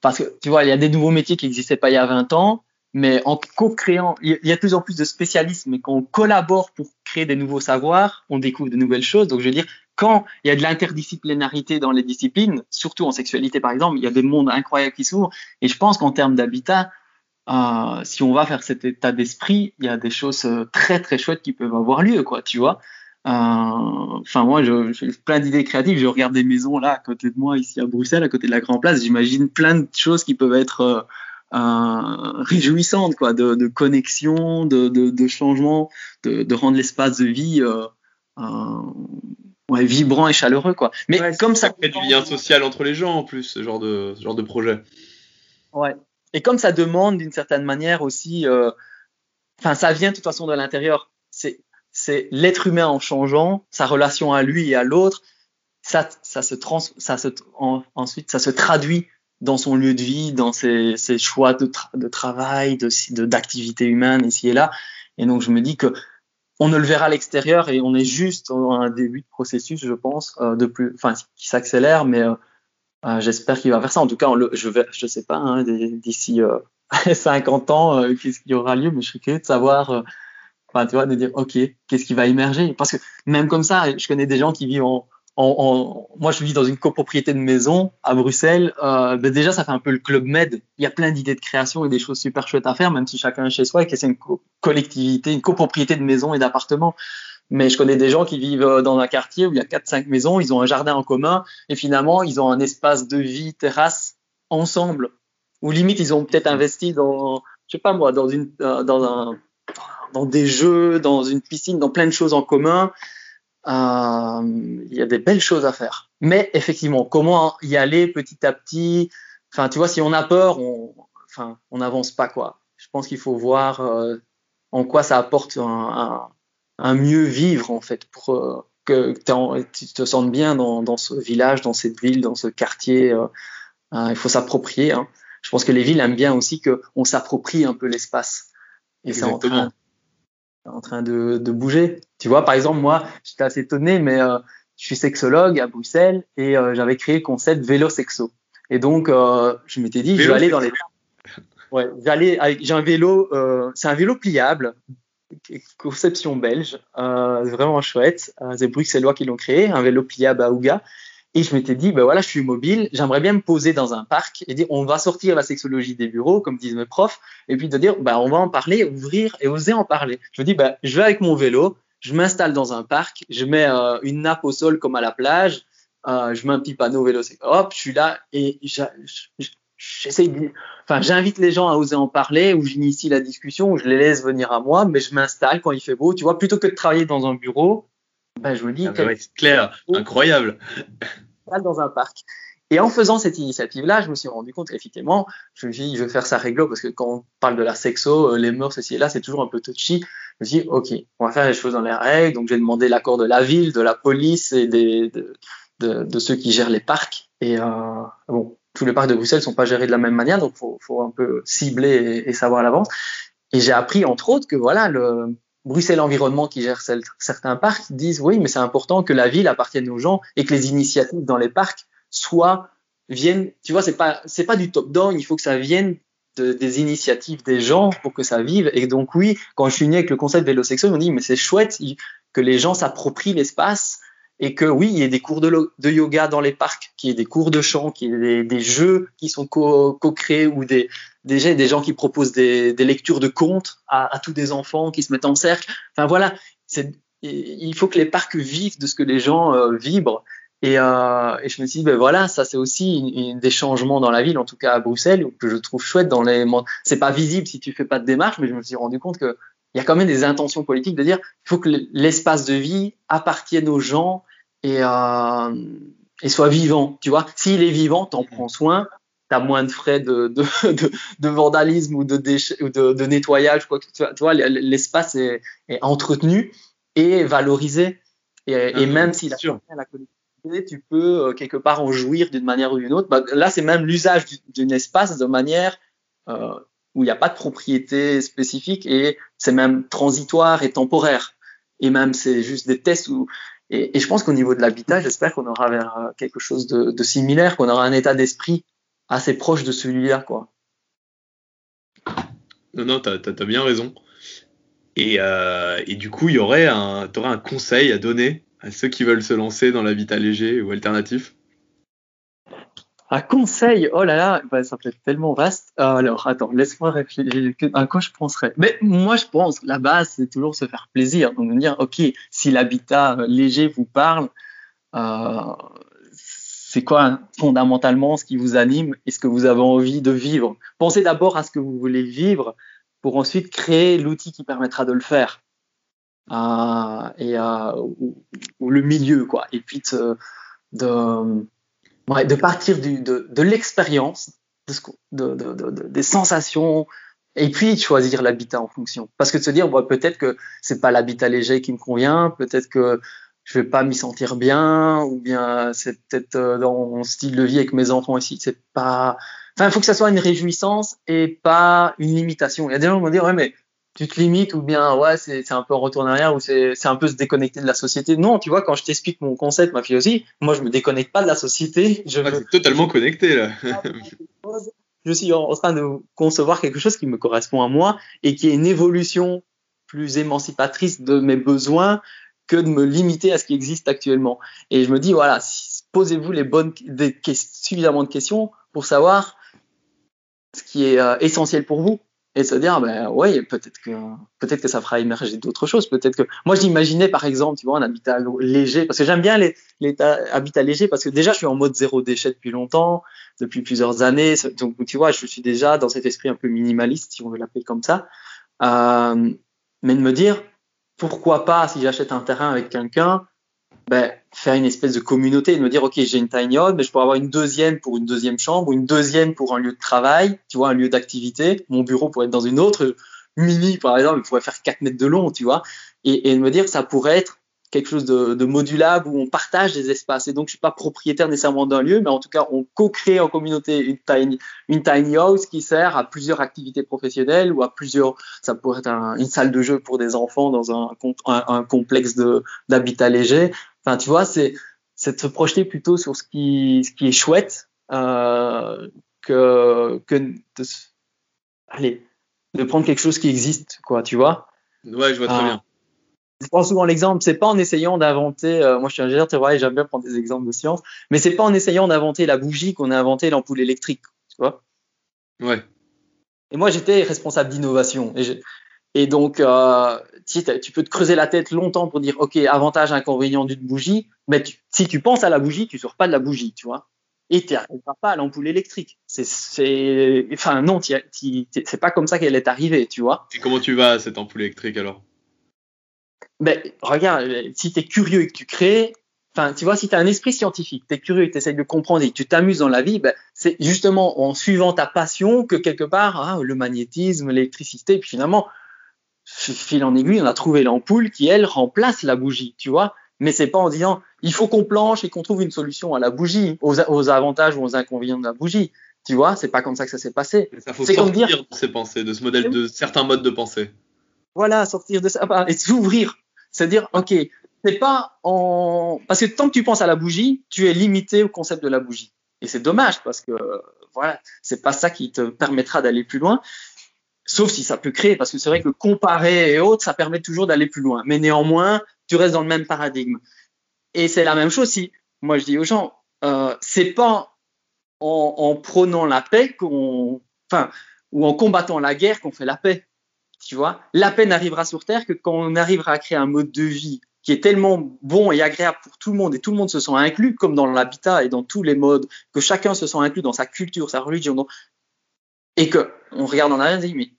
parce que, tu vois, il y a des nouveaux métiers qui n'existaient pas il y a 20 ans, mais en co-créant, il y a de plus en plus de spécialistes, mais quand on collabore pour créer des nouveaux savoirs, on découvre de nouvelles choses. Donc, je veux dire, quand il y a de l'interdisciplinarité dans les disciplines, surtout en sexualité par exemple, il y a des mondes incroyables qui s'ouvrent. Et je pense qu'en termes d'habitat, euh, si on va faire cet état d'esprit, il y a des choses euh, très très chouettes qui peuvent avoir lieu, quoi, tu vois. Euh, enfin, moi, j'ai plein d'idées créatives. Je regarde des maisons là à côté de moi, ici à Bruxelles, à côté de la Grand Place. J'imagine plein de choses qui peuvent être réjouissantes, quoi, de, de connexion, de, de, de changement, de, rendre l'espace de vie euh, ouais, vibrant et chaleureux quoi. Mais ouais, comme ça, ça crée du lien social entre les gens en plus ce genre de ce genre de projet. Ouais. Et comme ça demande d'une certaine manière aussi, enfin euh, ça vient de toute façon de l'intérieur. C'est c'est l'être humain en changeant sa relation à lui et à l'autre. Ça ça se trans ça se en, ensuite ça se traduit dans son lieu de vie, dans ses, choix de, tra de travail, de d'activités humaines ici et là. Et donc je me dis que on ne le verra à l'extérieur et on est juste dans un début de processus, je pense, euh, de plus, enfin, qui s'accélère, mais euh, euh, j'espère qu'il va faire ça. En tout cas, je je sais pas, hein, d'ici 50 ans, qu'est-ce qui aura lieu, mais je serais curieux de savoir, enfin, tu vois, de dire, ok, qu'est-ce qui va émerger, parce que même comme ça, je connais des gens qui vivent en, moi, je vis dans une copropriété de maison à Bruxelles. Euh, ben déjà, ça fait un peu le club med. Il y a plein d'idées de création et des choses super chouettes à faire, même si chacun est chez soi et que c'est une co collectivité, une copropriété de maison et d'appartements. Mais je connais des gens qui vivent euh, dans un quartier où il y a quatre, cinq maisons, ils ont un jardin en commun et finalement, ils ont un espace de vie terrasse ensemble. Ou limite, ils ont peut-être investi dans, je sais pas moi, dans une, euh, dans un, dans des jeux, dans une piscine, dans plein de choses en commun il y a des belles choses à faire. Mais effectivement, comment y aller petit à petit? Enfin, tu vois, si on a peur, on, enfin, on n'avance pas quoi. Je pense qu'il faut voir euh, en quoi ça apporte un, un, un, mieux vivre en fait pour euh, que tu te sentes bien dans, dans, ce village, dans cette ville, dans ce quartier. Euh, il faut s'approprier. Hein. Je pense que les villes aiment bien aussi qu'on s'approprie un peu l'espace. Et c'est en train, en train de, de, bouger. Tu vois, par exemple, moi, j'étais assez étonné, mais euh, je suis sexologue à Bruxelles et euh, j'avais créé le concept vélo sexo. Et donc, euh, je m'étais dit, vélo je vais aller dans les. Ouais, j'allais avec, j'ai un vélo, euh, c'est un vélo pliable, conception belge, vraiment chouette. c'est bruxellois qui l'ont créé, un vélo pliable à Ouga. Et je m'étais dit, ben voilà, je suis mobile, j'aimerais bien me poser dans un parc et dire, on va sortir la sexologie des bureaux, comme disent mes profs, et puis de dire, ben on va en parler, ouvrir et oser en parler. Je me dis, ben je vais avec mon vélo, je m'installe dans un parc, je mets euh, une nappe au sol comme à la plage, euh, je mets un petit panneau vélo, hop, je suis là et j'essaie enfin, j'invite les gens à oser en parler, ou j'initie la discussion, ou je les laisse venir à moi, mais je m'installe quand il fait beau, tu vois, plutôt que de travailler dans un bureau, ben, je me dis. Ah bah c'est clair, incroyable. Dans un parc. Et en faisant cette initiative-là, je me suis rendu compte qu'effectivement, je me suis dit, je vais faire ça réglo, parce que quand on parle de la sexo, euh, les mœurs, ceci et là, c'est toujours un peu touchy. Me suis dit, OK, on va faire les choses dans les règles. Donc, j'ai demandé l'accord de la ville, de la police et de, de, de ceux qui gèrent les parcs. Et euh, bon, tous les parcs de Bruxelles sont pas gérés de la même manière, donc faut, faut un peu cibler et, savoir à l'avance. Et j'ai appris, entre autres, que voilà, le Bruxelles Environnement qui gère certains parcs disent, oui, mais c'est important que la ville appartienne aux gens et que les initiatives dans les parcs soit viennent, tu vois, c'est pas, c'est pas du top down, il faut que ça vienne de, des initiatives des gens pour que ça vive. Et donc, oui, quand je suis né avec le concept vélosexuel, on dit, mais c'est chouette que les gens s'approprient l'espace et que oui, il y ait des cours de, yoga dans les parcs, qu'il y ait des cours de chant, qu'il y ait des, jeux qui sont co-créés ou des, gens qui proposent des, lectures de contes à, à, tous des enfants qui se mettent en cercle. Enfin voilà, il faut que les parcs vivent de ce que les gens euh, vibrent et, euh, et, je me suis dit, ben voilà, ça c'est aussi une, des changements dans la ville, en tout cas à Bruxelles, que je trouve chouette dans les. C'est pas visible si tu fais pas de démarche, mais je me suis rendu compte que il y a quand même des intentions politiques de dire, il faut que l'espace de vie appartienne aux gens et, euh, et soit vivant. Tu vois, s'il est vivant, t'en prends soin, t'as moins de frais de, de, de, de vandalisme ou de, déchets, ou de, de nettoyage, quoi. Tu vois, l'espace est, est, entretenu et valorisé. Et, et ah, même si la, la tu peux euh, quelque part en jouir d'une manière ou d'une autre. Bah, là, c'est même l'usage d'un espace de manière euh, où il n'y a pas de propriété spécifique et c'est même transitoire et temporaire. Et même, c'est juste des tests où. Et, je pense qu'au niveau de l'habitat, j'espère qu'on aura vers euh, quelque chose de, similaire, qu'on aura un état d'esprit assez proche de celui-là, quoi. Non, non, t'as as, bien raison. Et, du coup, il aurais un conseil à donner à ceux qui veulent se lancer dans l'habitat léger ou alternatif Un conseil, oh là là, bah, ça peut être tellement vaste. Alors, attends, laisse-moi réfléchir. À quoi je penserais Mais moi, je pense, la base, c'est toujours se faire plaisir. Donc, me dire, OK, si l'habitat léger vous parle, euh, c'est quoi fondamentalement ce qui vous anime et ce que vous avez envie de vivre? Pensez d'abord à ce que vous voulez vivre pour ensuite créer l'outil qui permettra de le faire euh, et euh, ou, le milieu quoi. Et puis de de, partir du, de, l'expérience de, de, de, des sensations et puis de choisir l'habitat en fonction. Parce que de se dire bon, peut-être que c'est pas l'habitat léger qui me convient peut-être que je vais pas m'y sentir bien ou bien c'est peut-être euh, dans mon style de vie avec mes enfants ici c'est pas enfin il faut que ça soit une réjouissance et pas une limitation. Il y a des gens qui vont dire ouais mais tu te limites ou bien ouais c'est un peu en retour en arrière ou c'est un peu se déconnecter de la société. Non, tu vois quand je t'explique mon concept, ma philosophie, moi je me déconnecte pas de la société. Je ah, totalement connecté là. je suis en train de concevoir quelque chose qui me correspond à moi et qui est une évolution plus émancipatrice de mes besoins que de me limiter à ce qui existe actuellement. Et je me dis voilà, posez-vous les bonnes des, suffisamment de questions pour savoir ce qui est euh, essentiel pour vous et se dire ben ouais peut-être que peut-être que ça fera émerger d'autres choses. Peut-être que moi j'imaginais par exemple tu vois un habitat léger parce que j'aime bien les, habitats légers parce que déjà je suis en mode zéro déchet depuis longtemps depuis plusieurs années. Donc tu vois je suis déjà dans cet esprit un peu minimaliste si on veut l'appeler comme ça. Euh, mais de me dire pourquoi pas si j'achète un terrain avec quelqu'un ben, faire une espèce de communauté et me dire ok j'ai une tiny home mais je pourrais avoir une deuxième pour une deuxième chambre une deuxième pour un lieu de travail tu vois un lieu d'activité. Mon bureau pourrait être dans une autre mini par exemple il pourrait faire 4 mètres de long tu vois. Et, et me dire ça pourrait être quelque chose de, de, modulable où on partage des espaces. Et donc, je suis pas propriétaire nécessairement d'un lieu, mais en tout cas, on co-crée en communauté une tiny, une tiny house qui sert à plusieurs activités professionnelles ou à plusieurs, ça pourrait être un, une salle de jeu pour des enfants dans un, un, un complexe d'habitat léger. Enfin, tu vois, c'est, c'est de se projeter plutôt sur ce qui, ce qui est chouette, euh, que, que de, allez, de prendre quelque chose qui existe, quoi, tu vois. Ouais, je vois très bien je prends souvent l'exemple, c'est pas en essayant d'inventer, euh, moi je suis ingénieur, tu vois, j'aime bien prendre des exemples de science, mais c'est pas en essayant d'inventer la bougie qu'on a inventé l'ampoule électrique, tu vois. Ouais. Et moi j'étais responsable d'innovation et, et donc euh, si tu peux te creuser la tête longtemps pour dire, OK, avantage, inconvénient d'une bougie, mais si tu penses à la bougie, tu sors pas de la bougie, tu vois. Et tu n'arriveras pas à l'ampoule électrique. C'est, enfin, non, c'est pas comme ça qu'elle est arrivée, tu vois. Et comment tu vas à cette ampoule électrique alors? Ben, regarde, si tu es curieux et que tu crées, enfin, tu vois, si tu as un esprit scientifique, tu es curieux et tu essaies de comprendre et que tu t'amuses dans la vie, ben, c'est justement en suivant ta passion que quelque part, hein, le magnétisme, l'électricité, puis finalement, fil en aiguille, on a trouvé l'ampoule qui, elle, remplace la bougie, tu vois. Mais c'est pas en disant, il faut qu'on planche et qu'on trouve une solution à la bougie, aux, avantages ou aux inconvénients de la bougie. Tu vois, c'est pas comme ça que ça s'est passé. C'est comme dire de ces pensées, de ce modèle, de certains modes de pensée. Voilà, sortir de ça et s'ouvrir. C'est dire, ok, c'est pas en parce que tant que tu penses à la bougie, tu es limité au concept de la bougie. Et c'est dommage parce que voilà, c'est pas ça qui te permettra d'aller plus loin. Sauf si ça peut créer, parce que c'est vrai que comparer et autres, ça permet toujours d'aller plus loin. Mais néanmoins, tu restes dans le même paradigme. Et c'est la même chose si, moi je dis aux gens, euh, c'est pas en, en prônant la paix qu'on, enfin, ou en combattant la guerre qu'on fait la paix. Tu vois, la paix n'arrivera sur Terre que quand on arrivera à créer un mode de vie qui est tellement bon et agréable pour tout le monde et tout le monde se sent inclus, comme dans l'habitat et dans tous les modes, que chacun se sent inclus dans sa culture, sa religion, et que on regarde en arrière et dit mais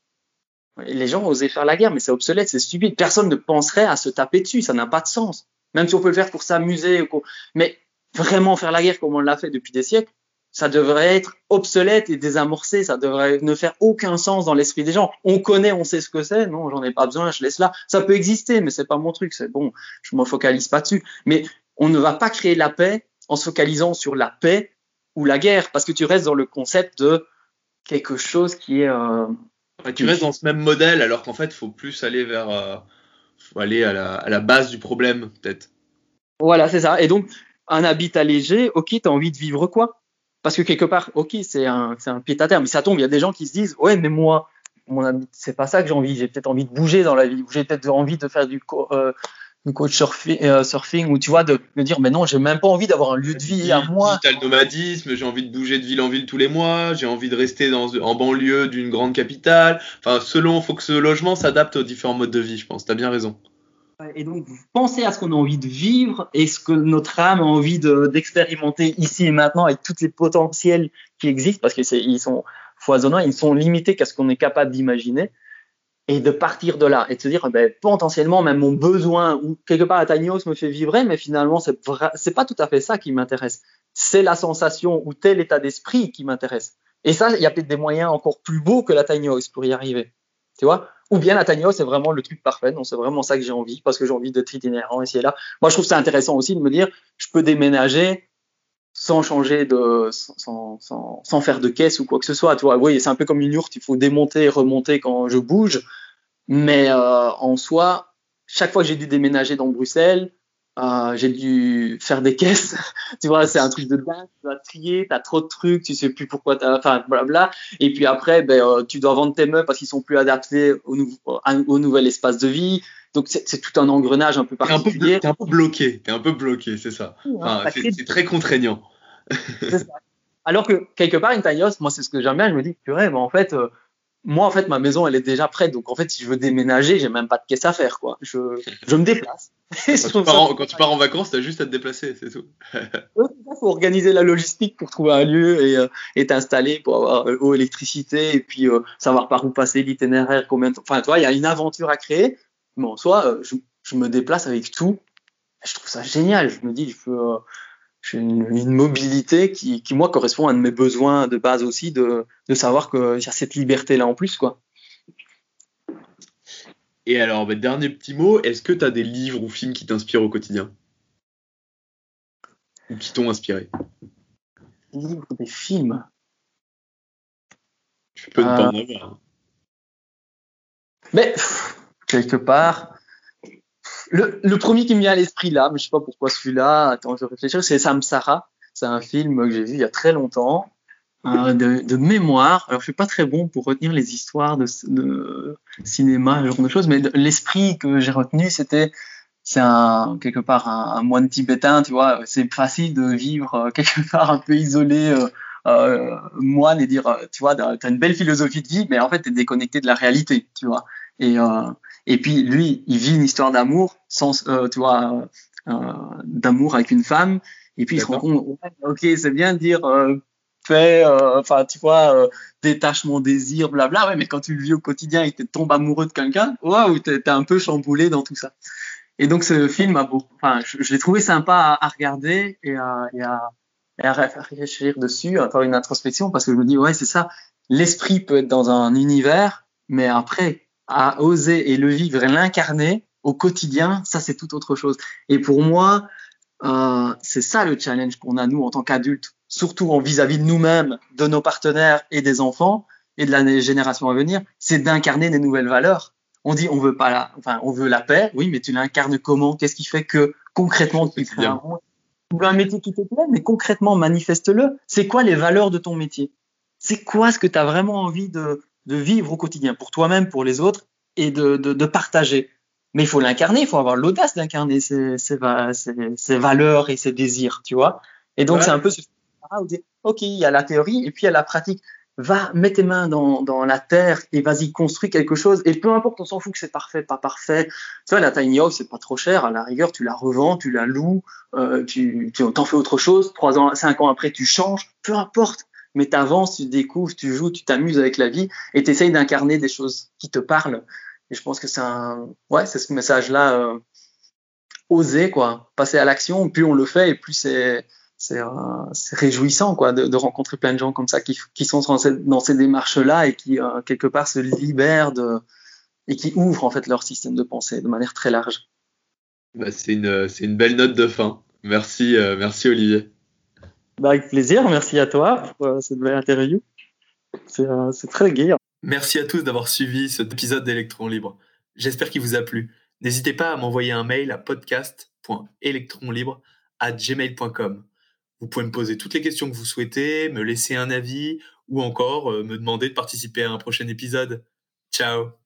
les gens osaient faire la guerre, mais c'est obsolète, c'est stupide. Personne ne penserait à se taper dessus, ça n'a pas de sens. Même si on peut le faire pour s'amuser, mais vraiment faire la guerre comme on l'a fait depuis des siècles, ça devrait être obsolète et désamorcé, ça devrait ne faire aucun sens dans l'esprit des gens. On connaît, on sait ce que c'est, non, j'en ai pas besoin, je laisse là. Ça peut exister, mais c'est pas mon truc, c'est bon, je me focalise pas dessus. Mais on ne va pas créer la paix en se focalisant sur la paix ou la guerre, parce que tu restes dans le concept de quelque chose qui est euh, tu restes dans ce même modèle alors qu'en fait, il faut plus aller vers, euh, faut aller à la, à la, base du problème peut-être. Voilà, c'est ça. Et donc, un habitat léger, ok, tu as envie de vivre quoi? Parce que quelque part, ok, c'est un, c'est un pied à terre, mais ça tombe. Il y a des gens qui se disent, ouais, mais moi, mon c'est pas ça que j'ai envie. J'ai peut-être envie de bouger dans la vie, j'ai peut-être envie de faire du, euh, une coach surfing, euh, surfing où tu vois de me dire mais non j'ai même pas envie d'avoir un lieu de vie à moi digital nomadisme j'ai envie de bouger de ville en ville tous les mois j'ai envie de rester dans en banlieue d'une grande capitale enfin selon faut que ce logement s'adapte aux différents modes de vie je pense t'as bien raison et donc pensez à ce qu'on a envie de vivre et ce que notre âme a envie d'expérimenter ici et maintenant avec tous les potentiels qui existent parce que c'est ils sont foisonnants ils sont limités qu'à ce qu'on est capable d'imaginer et de partir de là et de se dire ben, potentiellement même mon besoin ou quelque part house me fait vibrer mais finalement c'est c'est pas tout à fait ça qui m'intéresse. C'est la sensation ou tel état d'esprit qui m'intéresse. Et ça il y a peut-être des moyens encore plus beaux que la tiny house pour y arriver. Tu vois? Ou bien la c'est vraiment le truc parfait. Non c'est vraiment ça que j'ai envie parce que j'ai envie d'être itinérant ici et là. Moi je trouve ça intéressant aussi de me dire je peux déménager sans changer de sans, sans, sans, faire de caisse ou quoi que ce soit tu vois. Oui c'est un peu comme une yourte il faut démonter et remonter quand je bouge. Mais euh, en soi chaque fois que j'ai dû déménager dans Bruxelles euh, j'ai dû faire des caisses tu vois c'est un truc de dingue tu dois trier t'as trop de trucs tu sais plus pourquoi t'as enfin blabla et puis après ben euh, tu dois vendre tes meubles parce qu'ils sont plus adaptés au, nouveau, au nouvel espace de vie donc c'est tout un engrenage un peu particulier. T'es un, un, peu bloqué, t'es un peu bloqué, c'est ça. Enfin, c'est très contraignant. ça. Alors que quelque part une tiny house, moi c'est ce que j'aime bien, je me dis purée, mais en fait, euh, moi en fait ma maison elle est déjà prête, donc en fait si je veux déménager, j'ai même pas de caisse à faire quoi. Je, je me déplace. quand, tu pars, en, quand tu pars en vacances, t'as juste à te déplacer, c'est tout. Il faut organiser la logistique pour trouver un lieu et, euh, et t'installer pour avoir euh, eau, électricité et puis euh, savoir par où passer l'itinéraire, combien de temps. Enfin, tu vois, il y a une aventure à créer mais en soi, euh, je, je, me déplace avec tout. Je trouve ça génial. Je me dis, je peux, euh, j'ai une, une, mobilité qui, qui, moi, correspond à un de mes besoins de base aussi, de, de savoir qu'il y a cette liberté-là en plus, quoi. Et alors, bah, dernier petit mot, est-ce que tu as des livres ou films qui t'inspirent au quotidien? Ou qui t'ont inspiré? Des livres ou des films? Tu peux ne pas en euh, avoir. Mais quelque part. Le, premier qui me vient à l'esprit là, mais je sais pas pourquoi celui-là, attends, je vais réfléchir, c'est Samsara. C'est un film que j'ai vu il y a très longtemps, euh, de, mémoire. Alors, je suis pas très bon pour retenir les histoires de, cinéma, ce genre de choses, mais l'esprit que j'ai retenu, c'était c'est un quelque part un, moine tibétain, tu vois. C'est facile de vivre euh, quelque part un peu isolé. Euh, euh, moine et dire, tu vois, tu as une belle philosophie de vie, mais en fait, tu es déconnecté de la réalité, tu vois. Et, euh, et puis lui, il vit une histoire d'amour, sans, euh, tu vois, euh, d'amour avec une femme. Et puis il se rend compte, ouais, ok, c'est bien de dire euh, fait, euh, enfin, tu vois, euh, détachement, désir, blabla. Ouais, mais quand tu le vis au quotidien et que tu tombes amoureux de quelqu'un, waouh, t'es t'es un peu chamboulé dans tout ça. Et donc ce film a beaucoup, enfin, je, je l'ai trouvé sympa à, à regarder et à, et à, et à réfléchir dessus, à faire une introspection, parce que je me dis, ouais, c'est ça. L'esprit peut être dans un univers, mais après, à oser et le vivre et l'incarner au quotidien, ça c'est tout autre chose. Et pour moi, euh, c'est ça le challenge qu'on a nous en tant qu'adultes, surtout en vis-à-vis de nous-mêmes, de nos partenaires et des enfants et de la génération à venir, c'est d'incarner des nouvelles valeurs. On dit on veut pas la, enfin on veut la paix, oui, mais tu l'incarnes comment? Qu'est-ce qui fait que concrètement tu fais un, tu veux un métier qui te plaît, mais concrètement manifeste-le. C'est quoi les valeurs de ton métier? C'est quoi ce que tu as vraiment envie de, de vivre au quotidien pour toi-même, pour les autres et de, de, de partager mais il faut l'incarner, il faut avoir l'audace d'incarner ses, valeurs et ses désirs, tu vois. Et donc, ouais. c'est un peu ce OK, il y a la théorie et puis il y a la pratique. Va, mets tes mains dans, dans la terre et vas-y, construis quelque chose. Et peu importe, on s'en fout que c'est parfait, pas parfait. Tu vois, la tiny house, c'est pas trop cher. À la rigueur, tu la revends, tu la loues, euh, tu, tu t'en fais autre chose. Trois ans, cinq ans après, tu changes. Peu importe. Mais t'avances, tu découvres, tu joues, tu t'amuses avec la vie et t'essayes d'incarner des choses qui te parlent. Et je pense que c'est un, ouais, c'est ce message-là, euh, oser quoi, passer à l'action. Plus on le fait, et plus c'est, c'est, euh, réjouissant quoi, de, rencontrer plein de gens comme ça qui, sont dans, ces démarches-là et qui euh, quelque part se libèrent et qui ouvrent en fait leur système de pensée de manière très large. Bah, c'est une, une belle note de fin. Merci, euh, merci Olivier. Bah, avec plaisir. Merci à toi pour euh, cette belle interview. C'est, c'est très gai. Merci à tous d'avoir suivi cet épisode d'Electron Libre. J'espère qu'il vous a plu. N'hésitez pas à m'envoyer un mail à podcast.electronlibre@gmail.com. Vous pouvez me poser toutes les questions que vous souhaitez, me laisser un avis ou encore euh, me demander de participer à un prochain épisode. Ciao